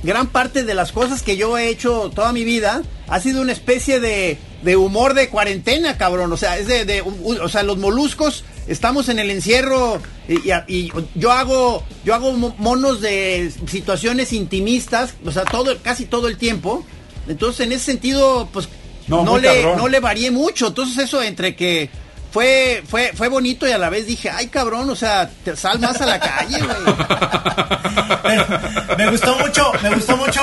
gran parte de las cosas que yo he hecho toda mi vida ha sido una especie de, de humor de cuarentena, cabrón. O sea, es de, o sea, los moluscos estamos en el encierro y, y- y yo hago, yo hago mo- monos de situaciones intimistas, o sea, todo, casi todo el tiempo. Entonces, en ese sentido, pues No, le, cabrón. no le varié mucho. Entonces, eso entre que fue, fue, fue bonito y a la vez dije, ay cabrón, o sea, te sal más a la calle, güey. *laughs* Me gustó mucho, me gustó mucho,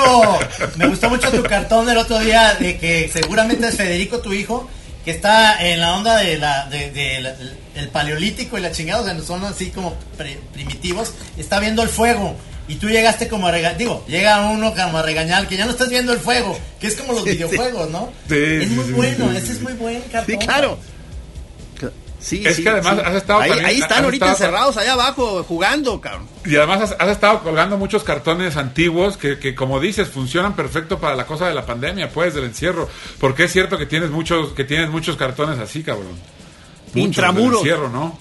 me gustó mucho tu cartón del otro día de que seguramente es Federico tu hijo, que está en la onda de la, de, de la- el paleolítico y la chingada, o sea, son así como pre- primitivos, está viendo el fuego. Y tú llegaste como a regañar, digo, llega uno como a regañar que ya no estás viendo el fuego, que es como los Sí, sí. videojuegos, ¿no? Sí, es sí, muy sí, bueno, sí, ese sí. es muy buen cartón. Sí, claro. Sí, Es sí, que además sí. has estado ahí, también- ahí están ahorita estado- encerrados allá abajo jugando, cabrón. Y además has, has estado colgando muchos cartones antiguos que, que, como dices, funcionan perfecto para la cosa de la pandemia, pues, del encierro. Porque es cierto que tienes muchos, que tienes muchos cartones así, cabrón. Muchos del Intramuros. encierro, ¿no?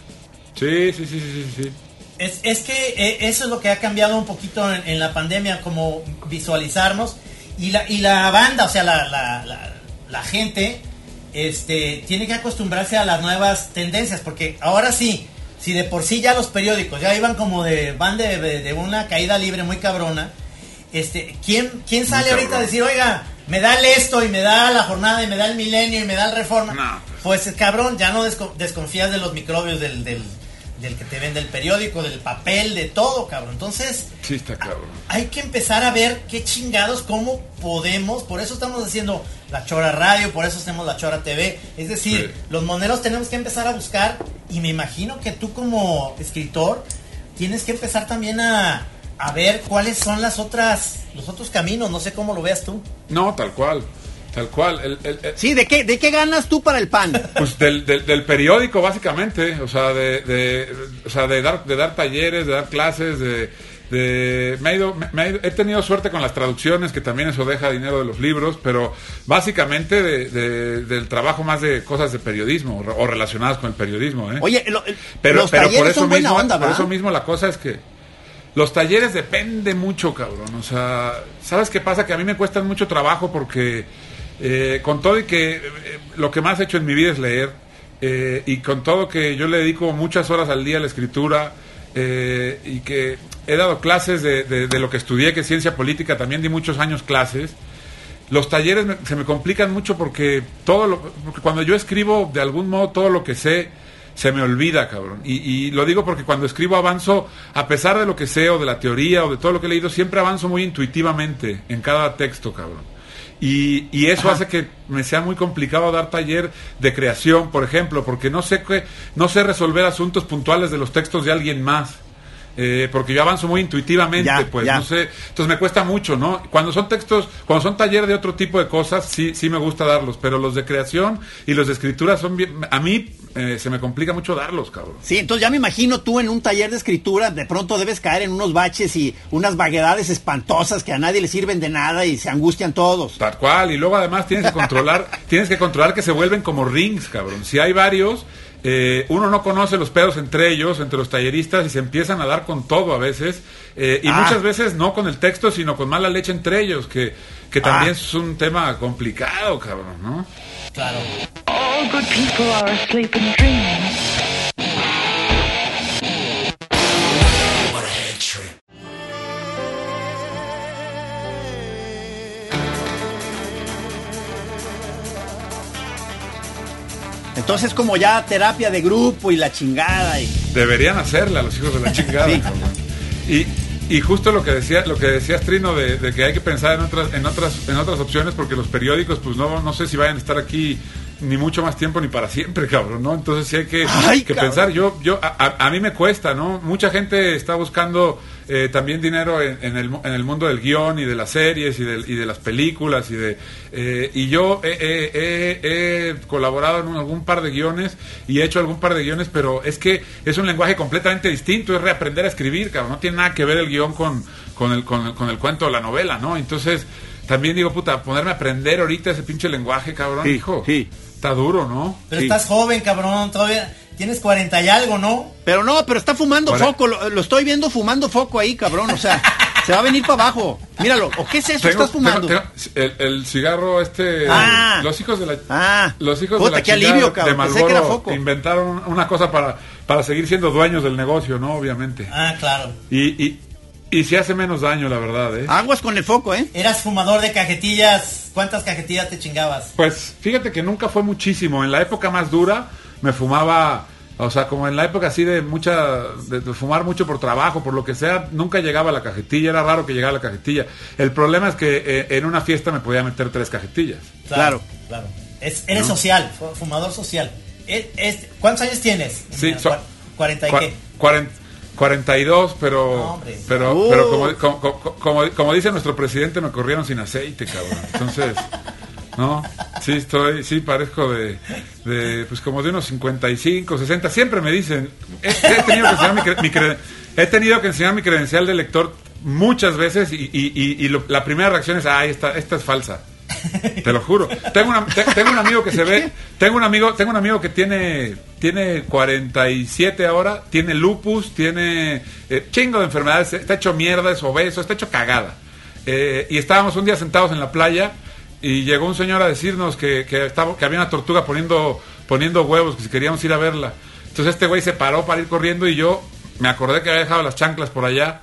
Sí, sí, sí, sí, sí, sí. Es, es que eh, eso es lo que ha cambiado un poquito en, en la pandemia, como visualizarnos. Y la, y la banda, o sea, la, la, la, la gente, este, tiene que acostumbrarse a las nuevas tendencias, porque ahora sí, si de por sí ya los periódicos ya iban como de, van de, de- de una caída libre muy cabrona, este, ¿quién, quién sale ahorita a decir, oiga, me da el esto y me da la jornada y me da el milenio y me da el reforma? No, Pues cabrón, ya no desco- desconfías de los microbios del, del, del que te vende el periódico, del papel, de todo, cabrón. Entonces, Sí, está cabrón. hay que empezar a ver qué chingados, cómo podemos. Por eso estamos haciendo la Chora Radio, por eso hacemos la Chora TV. Es decir, Sí. los moneros tenemos que empezar a buscar. Y me imagino que tú, como escritor, tienes que empezar también a, a ver cuáles son las otras, los otros caminos. No sé cómo lo veas tú. No, tal cual. Tal cual. El, el- el- Sí, ¿de qué, ¿de qué ganas tú para el pan? *laughs* Pues del, del, del periódico, básicamente. O sea, de, de, o sea, de, dar, de dar talleres, de dar clases, de... de- me ha ido, me ha ido- he tenido suerte con las traducciones, que también eso deja dinero de los libros, pero básicamente de- de- del trabajo más de cosas de periodismo o re- o relacionadas con el periodismo. ¿eh? Oye, lo- pero, los pero por eso son buena mismo, onda, por eso mismo la cosa es que los talleres depende mucho, cabrón. O sea, ¿sabes qué pasa? Que a mí me cuestan mucho trabajo porque eh, con todo y que eh, lo que más he hecho en mi vida es leer eh, y con todo que yo le dedico muchas horas al día a la escritura eh, y que he dado clases de, lo que estudié, que es ciencia política, también di muchos años clases. Los talleres se me complican mucho porque todo lo, porque cuando yo escribo de algún modo todo lo que sé se me olvida, cabrón. Y, y lo digo porque cuando escribo avanzo, a pesar de lo que sé o de la teoría o de todo lo que he leído, siempre avanzo muy intuitivamente en cada texto, cabrón. Y, y eso hace que me sea muy complicado dar taller de creación, por ejemplo, porque no sé no sé resolver asuntos puntuales de los textos de alguien más. Eh, porque yo avanzo muy intuitivamente, Ya, pues ya. no sé, entonces me cuesta mucho, ¿no? Cuando son textos, cuando son taller de otro tipo de cosas, sí, sí me gusta darlos, pero los de creación y los de escritura son bien, a mí eh, se me complica mucho darlos, cabrón. Sí, entonces ya me imagino tú en un taller de escritura, de pronto debes caer en unos baches y unas vaguedades espantosas que a nadie le sirven de nada y se angustian todos. Tal cual, y luego además tienes que controlar, *laughs* tienes que controlar que se vuelven como rings, cabrón. Si hay varios, eh, uno no conoce los pedos entre ellos, entre los talleristas, y se empiezan a dar con todo a veces, eh, y Ah. muchas veces no con el texto, sino con mala leche entre ellos, que, que también Ah. es un tema complicado, cabrón, ¿no? Claro. All good people are asleep and dreaming. Entonces como ya terapia de grupo y la chingada y... Deberían hacerla los hijos de la *laughs* chingada. Sí. cabrón. Y, y justo lo que decía, lo que decías Trino de, de que hay que pensar en otras, en otras, en otras opciones porque los periódicos, pues no, no sé si vayan a estar aquí ni mucho más tiempo ni para siempre, *laughs* cabrón, ¿no? Entonces sí hay que, Ay, que pensar. Yo, yo, a, a- a mí me cuesta, ¿no? Mucha gente está buscando eh, también dinero en, en el, en el mundo del guion y de las series y de, y de las películas y de eh, y yo he, he- he- he colaborado en algún par de guiones y he hecho algún par de guiones, pero es que es un lenguaje completamente distinto, es reaprender a escribir, cabrón, no tiene nada que ver el guion con, con, el, con, el, con el cuento o la novela, ¿no? Entonces, también digo, puta, ponerme a aprender ahorita ese pinche lenguaje, cabrón, Sí, hijo. sí. Está duro, ¿no? Pero Sí. estás joven, cabrón, todavía tienes 40 y algo, ¿no? Pero no, pero está fumando Ahora- foco, lo, lo estoy viendo fumando foco ahí, cabrón, o sea, se va a venir para abajo. Míralo, ¿o qué es eso Tengo- estás fumando? tengo- tengo- el, el cigarro este Ah. los hijos de la Ah. los hijos Puta, de la qué alivio, de cabrón, pensé Marlboro que era foco. inventaron una cosa para para seguir siendo dueños del negocio no obviamente Ah, claro. y, y y si hace menos daño la verdad eh Aguas con el foco, ¿eh? Eras fumador de cajetillas. ¿Cuántas cajetillas te chingabas? pues fíjate que nunca fue muchísimo en la época más dura me fumaba o sea, como en la época así de mucha, de, de fumar mucho por trabajo, por lo que sea, nunca llegaba a la cajetilla, era raro que llegara a la cajetilla. El problema es que eh, en una fiesta me podía meter tres cajetillas. Claro. Claro. Es- eres social, fu- fumador social. Es- es- ¿Cuántos años tienes? Sí, Mira, so- cua- ¿40 y Cua- qué? cuaren- 42, pero No, pero, Uh. pero como, como, como- como dice nuestro presidente, me corrieron sin aceite, cabrón. Entonces, ¿no? Sí, estoy, sí, parezco de, de, pues como de unos 55, 60. Siempre me dicen, he, he tenido que enseñar mi, cre- mi cre- he tenido que enseñar mi credencial de lector muchas veces y, y- y- y lo- la primera reacción es, ay, esta, esta es falsa. Te lo juro. Tengo, una- te- tengo un amigo que se ve, tengo un amigo, tengo un amigo que tiene, tiene 47 ahora, tiene lupus, tiene eh, chingo de enfermedades, está hecho mierda, es obeso, está hecho cagada. Eh, y estábamos un día sentados en la playa y llegó un señor a decirnos que, que, estaba, que había una tortuga poniendo, poniendo huevos, que si queríamos ir a verla. Entonces este güey se paró para ir corriendo y yo me acordé que había dejado las chanclas por allá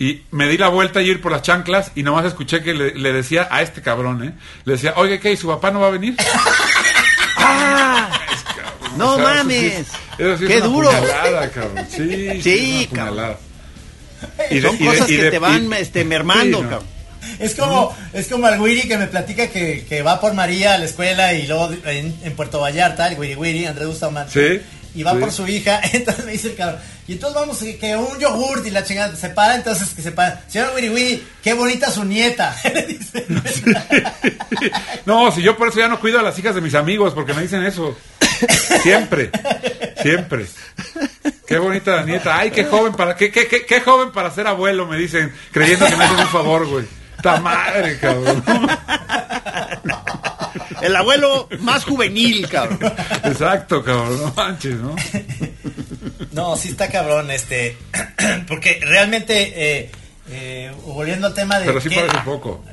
y me di la vuelta y ir por las chanclas y nomás escuché que le, le decía a este cabrón, ¿eh? Le decía, oye, ¿qué? ¿Y su papá no va a venir? *laughs* No O sea, eso mames. sí- eso sí es Qué una duro. puñalada, cabrón. Sí, Sí, cabrón. puñalada. Son de- cosas y que de- te van y- este, mermando, Sí, no. cabrón. Es como, es como el Wiri que me platica que, que va por María a la escuela y luego en, en Puerto Vallarta, el Wiri Wiri, Andrés Bustamante. Sí, Y va sí. por su hija, *laughs* entonces me dice el cabrón. Y entonces vamos, que, que un yogurt y la chingada se para, entonces que se para. Señor Wiri Wiri, qué bonita su nieta. *laughs* *laughs* No, si yo por eso ya no cuido a las hijas de mis amigos, porque me dicen eso. Siempre, siempre. Qué bonita la nieta. Ay, qué joven para, qué, qué, qué, qué joven para ser abuelo, me dicen, creyendo que me hacen un favor, güey. Ta madre, cabrón. El abuelo más juvenil, cabrón. Exacto, cabrón. No manches, ¿no? No, sí está cabrón, este, *clears throat* porque realmente, eh, eh, volviendo al tema de... Pero sí qué- parece poco.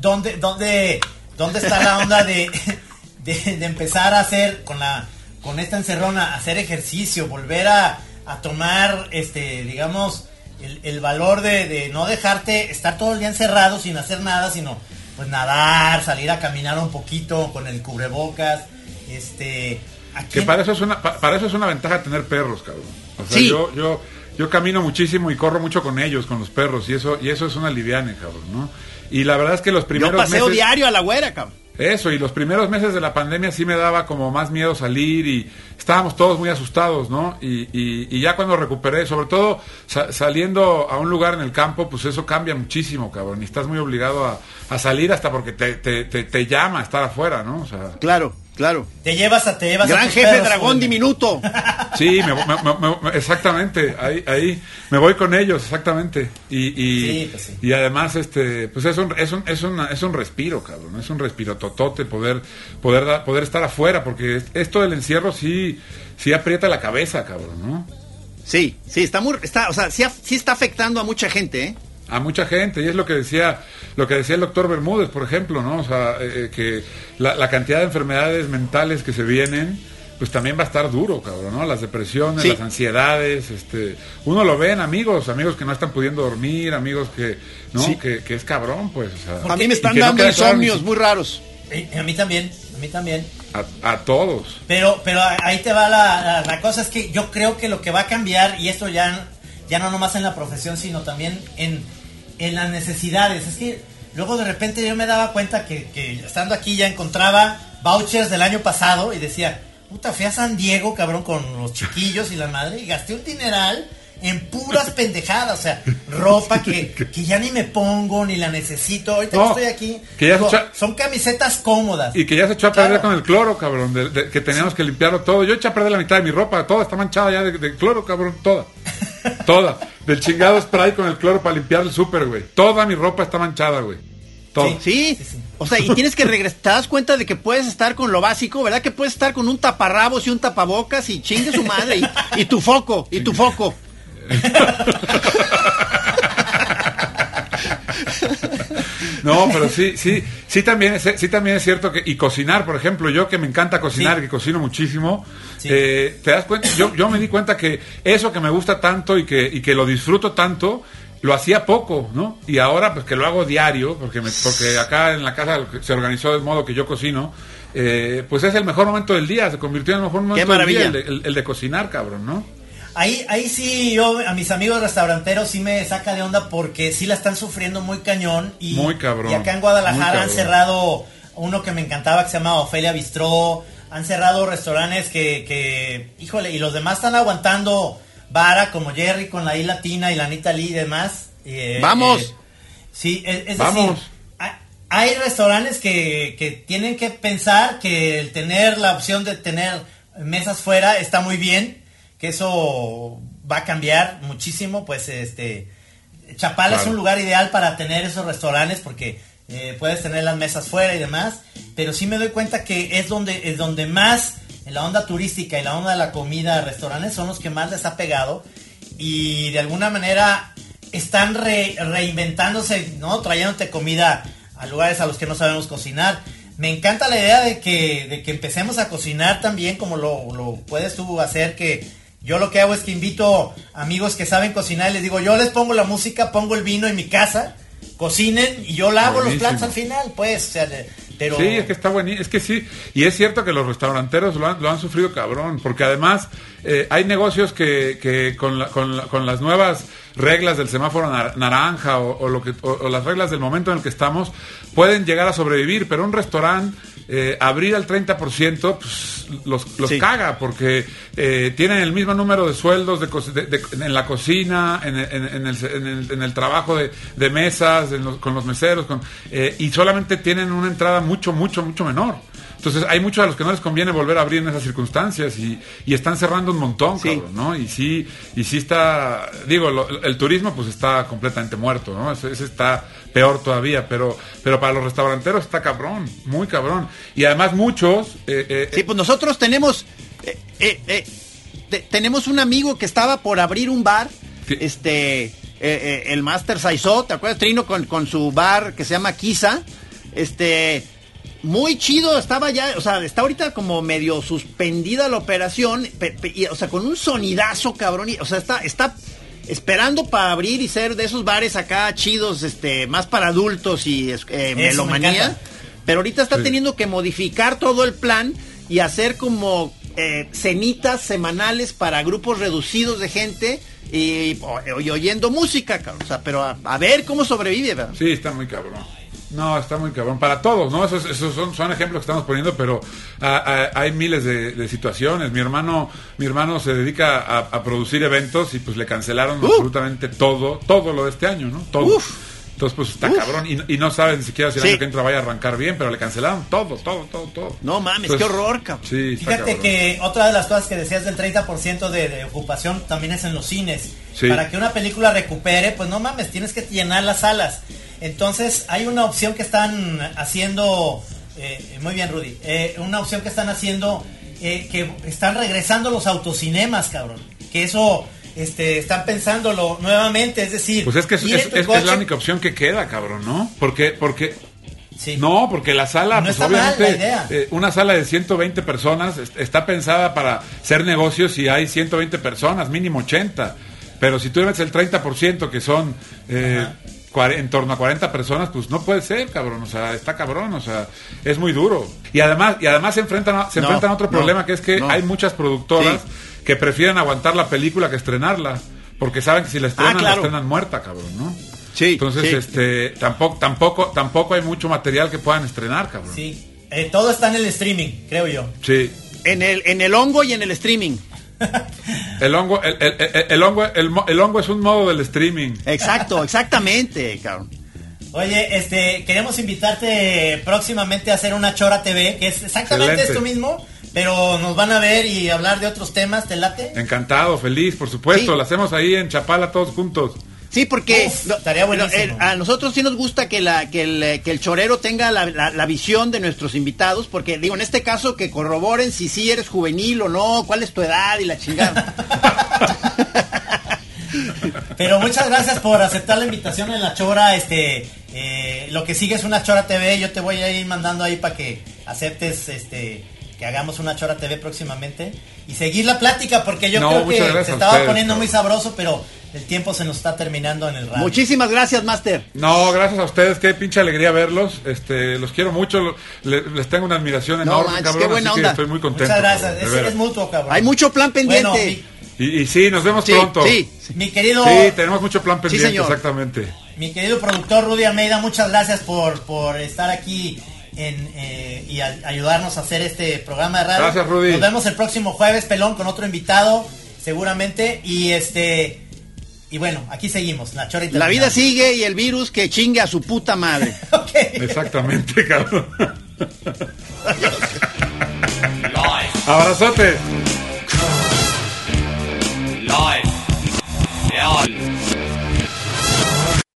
¿Dónde, dónde, dónde está la onda de, *laughs* de, de empezar a hacer con la con esta encerrona, hacer ejercicio, volver a, a tomar, este, digamos, el, el valor de, de no dejarte estar todo el día encerrado sin hacer nada, sino pues nadar, salir a caminar un poquito con el cubrebocas, este, ¿a Que para eso es una, pa- para eso es una ventaja tener perros, cabrón. O sea, Sí. yo, yo, yo camino muchísimo y corro mucho con ellos, con los perros, y eso, y eso es una liviane, cabrón, ¿no? Y la verdad es que los Yo primeros paseo meses. diario a la güera, cabrón. Eso, y los primeros meses de la pandemia sí me daba como más miedo salir y estábamos todos muy asustados, ¿no? Y, y- y ya cuando recuperé, sobre todo sa- saliendo a un lugar en el campo, pues eso cambia muchísimo, cabrón. Y estás muy obligado a, a salir hasta porque te, te, te, te llama a estar afuera, ¿no? O sea, Claro, claro. te llevas a te llevas a Gran tus jefe perros, dragón diminuto. *laughs* sí, me, me- me- me- exactamente, ahí, ahí me voy con ellos, exactamente. Y, y, Sí, pues sí. y además, este, pues es un, es un, es una- es un respiro, cabrón, es un respiro totote poder, poder, dar- poder estar afuera, porque es- esto del encierro sí, sí aprieta la cabeza, cabrón, ¿no? Sí, sí, está muy, está, o sea, sí, sí está afectando a mucha gente, ¿eh? A mucha gente y es lo que decía lo que decía el doctor Bermúdez por ejemplo no o sea eh, eh, que la, la cantidad de enfermedades mentales que se vienen pues también va a estar duro cabrón no las depresiones Sí. las ansiedades este uno lo ve en amigos amigos que no están pudiendo dormir amigos que no Sí. que, que es cabrón pues o sea, A mí me y están no dando claro insomnios ni muy raros. Eh, a mí también, a mí también. a, a todos Pero, pero ahí te va la, la- la cosa, es que yo creo que lo que va a cambiar, y esto ya, ya no nomás en la profesión, sino también en, en las necesidades. Es que luego de repente yo me daba cuenta que, estando aquí ya encontraba vouchers del año pasado y decía, puta, fui a San Diego, cabrón, con los chiquillos y la madre, y gasté un dineral en puras pendejadas, o sea, ropa que, que ya ni me pongo, ni la necesito. Ahorita No, que estoy aquí, que ya digo, se echa- son camisetas cómodas. y que ya se echó a perder Claro. con el cloro, cabrón, de- de- que teníamos que limpiarlo todo. Yo eché a perder la mitad de mi ropa, toda está manchada ya de, de cloro, cabrón, toda. *laughs* Toda. Del chingado spray con el cloro para limpiar el súper, güey. Toda mi ropa está manchada, güey. Toda. ¿Sí? Sí, sí. O sea, y tienes que regresar. Te das cuenta de que puedes estar con lo básico, ¿verdad? Que puedes estar con un taparrabos y un tapabocas y chingue su madre. Y, y tu foco, y tu foco. *laughs* No, pero sí, sí, sí también es, sí también es cierto que, y cocinar, por ejemplo, yo que me encanta cocinar, Sí. que cocino muchísimo, Sí. eh, te das cuenta, yo, yo me di cuenta que eso que me gusta tanto y que, y que lo disfruto tanto, lo hacía poco, ¿no? Y ahora pues que lo hago diario, porque me, porque acá en la casa se organizó de modo que yo cocino, eh, pues es el mejor momento del día, se convirtió en el mejor momento del día, el de, el- el de cocinar, cabrón, ¿no? Ahí, ahí sí, yo a mis amigos restauranteros sí me saca de onda porque sí la están sufriendo muy cañón. Y, Muy cabrón, Y acá en Guadalajara han cerrado uno que me encantaba que se llama Ofelia Bistró. Han cerrado restaurantes que, que, híjole, y los demás están aguantando vara como Jerry con la I latina y la Anita Lee y demás. Eh, ¡Vamos! eh, sí, es, es Vamos. decir, hay, hay restaurantes que, que tienen que pensar que el tener la opción de tener mesas fuera está muy bien, que eso va a cambiar muchísimo, pues este Chapala es un lugar ideal para tener esos restaurantes porque eh, puedes tener las mesas fuera y demás, pero sí me doy cuenta que es donde es donde más en la onda turística y la onda de la comida, restaurantes son los que más les ha pegado y de alguna manera están re- reinventándose, ¿no? Trayéndote comida a lugares a los que no sabemos cocinar. Me encanta la idea de que, de que empecemos a cocinar también como lo, lo puedes tú hacer, que yo lo que hago es que invito amigos que saben cocinar y les digo, yo les pongo la música, pongo el vino en mi casa, cocinen y yo lavo los platos al final, pues, o sea, de- pero... Sí, es que está buenísimo. Es que sí. Y es cierto que los restauranteros lo han, lo han sufrido cabrón. Porque además eh, hay negocios que, que con, la- con, la- con las nuevas reglas del semáforo nar- naranja o, o lo que, o, o las reglas del momento en el que estamos pueden llegar a sobrevivir. Pero un restaurante, eh, abrir al 30%, pues los, los Sí. caga. Porque eh, tienen el mismo número de sueldos de de- de- en la cocina, en, el- en- en el, en el- en el trabajo de, de mesas, en los- con los meseros, con, eh, y solamente tienen una entrada mucho, mucho, mucho menor. Entonces hay muchos a los que no les conviene volver a abrir en esas circunstancias y, y están cerrando un montón, Sí. cabrón, ¿no? Y sí, y sí está, digo, lo- el turismo pues está completamente muerto, ¿no? Ese, ese está peor todavía, pero, pero para los restauranteros está cabrón, muy cabrón. Y además muchos, eh, eh, Sí, pues nosotros tenemos eh, eh, eh, te- tenemos un amigo que estaba por abrir un bar, Sí. este eh, eh, el Master Saizó, ¿te acuerdas Trino con, con su bar que se llama Kisa? Este muy chido, estaba ya, o sea, está ahorita como medio suspendida la operación, pe- pe- y, o sea, con un sonidazo cabrón, y, o sea, está está esperando para abrir y ser de esos bares acá chidos, este, más para adultos y es- eh, me melomanía. Pero ahorita está Sí. teniendo que modificar todo el plan y hacer como eh, cenitas semanales para grupos reducidos de gente y oyendo música, cabrón. O sea, pero a, a ver cómo sobrevive, ¿verdad? Sí, está muy cabrón. No, está muy cabrón. Para todos, ¿no? Esos, esos son, son ejemplos que estamos poniendo, pero ah, ah, hay miles de, de situaciones. Mi hermano, mi hermano se dedica a, a producir eventos y pues le cancelaron Uh. absolutamente todo, todo lo de este año, ¿no? Todo. Uf. Entonces, pues está Uf. cabrón. Y, y no sabe ni siquiera si el Sí. año que entra vaya a arrancar bien, pero le cancelaron todo, todo, todo, todo. No mames, Entonces, qué horror, cabrón. Sí, está Fíjate cabrón. que otra de las cosas que decías del 30% de, de ocupación también es en los cines. Sí. Para que una película recupere, pues no mames, tienes que llenar las salas. Entonces hay una opción que están haciendo, eh, muy bien Rudy, eh, una opción que están haciendo, eh, que están regresando los autocinemas, cabrón. Que eso, este, están pensándolo nuevamente, es decir... Pues es que es, es- es- es la única opción que queda, cabrón, ¿no? Porque, porque Sí. No, porque la sala, No pues obviamente, idea. eh, una sala de 120 personas est- está pensada para ser negocios y hay 120 personas, mínimo 80. Pero si tú metes el 30%, que son eh, en torno a 40 personas, pues no puede ser, cabrón. O sea, está cabrón, o sea, es muy duro. Y además, y además se enfrentan a, se No, enfrentan a otro no, problema, que es que no. hay muchas productoras Sí. Que prefieren aguantar la película que estrenarla. Porque saben que si la estrenan, Ah, claro. la estrenan muerta, cabrón, ¿no? Sí, Entonces, sí. este, tampoco, tampoco, tampoco hay mucho material que puedan estrenar, cabrón. Sí. Eh, todo está en el streaming, creo yo. Sí. En el, en el hongo y en el streaming. *laughs* El hongo, el, el- el- el hongo, el, hongo es un modo del streaming. Exacto, exactamente, cabrón. Oye, este, queremos invitarte próximamente a hacer una Chora TV, que es exactamente Excelente. esto mismo, pero nos van a ver y hablar de otros temas, ¿te late? Encantado, feliz, por supuesto. Sí. Lo hacemos ahí en Chapala todos juntos. Sí, porque Uf, no, estaría buenísimo. a nosotros sí nos gusta que, la, que, el, eh, que el chorero tenga la, la- la visión de nuestros invitados, porque digo, en este caso que corroboren si sí eres juvenil o no, cuál es tu edad y la chingada. *laughs* Pero muchas gracias por aceptar la invitación en la Chora, este, eh, lo que sigue es una Chora TV, yo te voy a ir mandando ahí para que aceptes, este, que hagamos una Chora TV próximamente y seguir la plática, porque yo No, creo que se a estaba ustedes, poniendo muy sabroso, pero el tiempo se nos está terminando en el radio. Muchísimas gracias, Master. No, gracias a ustedes, qué pinche alegría verlos. Este, los quiero mucho, les tengo una admiración No enorme, manches, cabrón, qué buena así que onda. estoy muy contento. Muchas gracias, cabrón, es, mutuo, cabrón. Hay mucho plan pendiente. Bueno, mi, Y, y sí, nos vemos Sí, pronto. sí. mi querido... Sí, tenemos mucho plan pendiente, señor. exactamente. Mi querido productor Rudy Almeida, muchas gracias por, por estar aquí eh, y ayudarnos a hacer este programa de radio. Gracias, Rudy. Nos vemos el próximo jueves, Pelón, con otro invitado, seguramente. Y este. Y bueno, aquí seguimos, la chora La vida sigue y el virus que chingue a su puta madre. *laughs* okay. Exactamente, cabrón. *laughs* Abrazote. Life.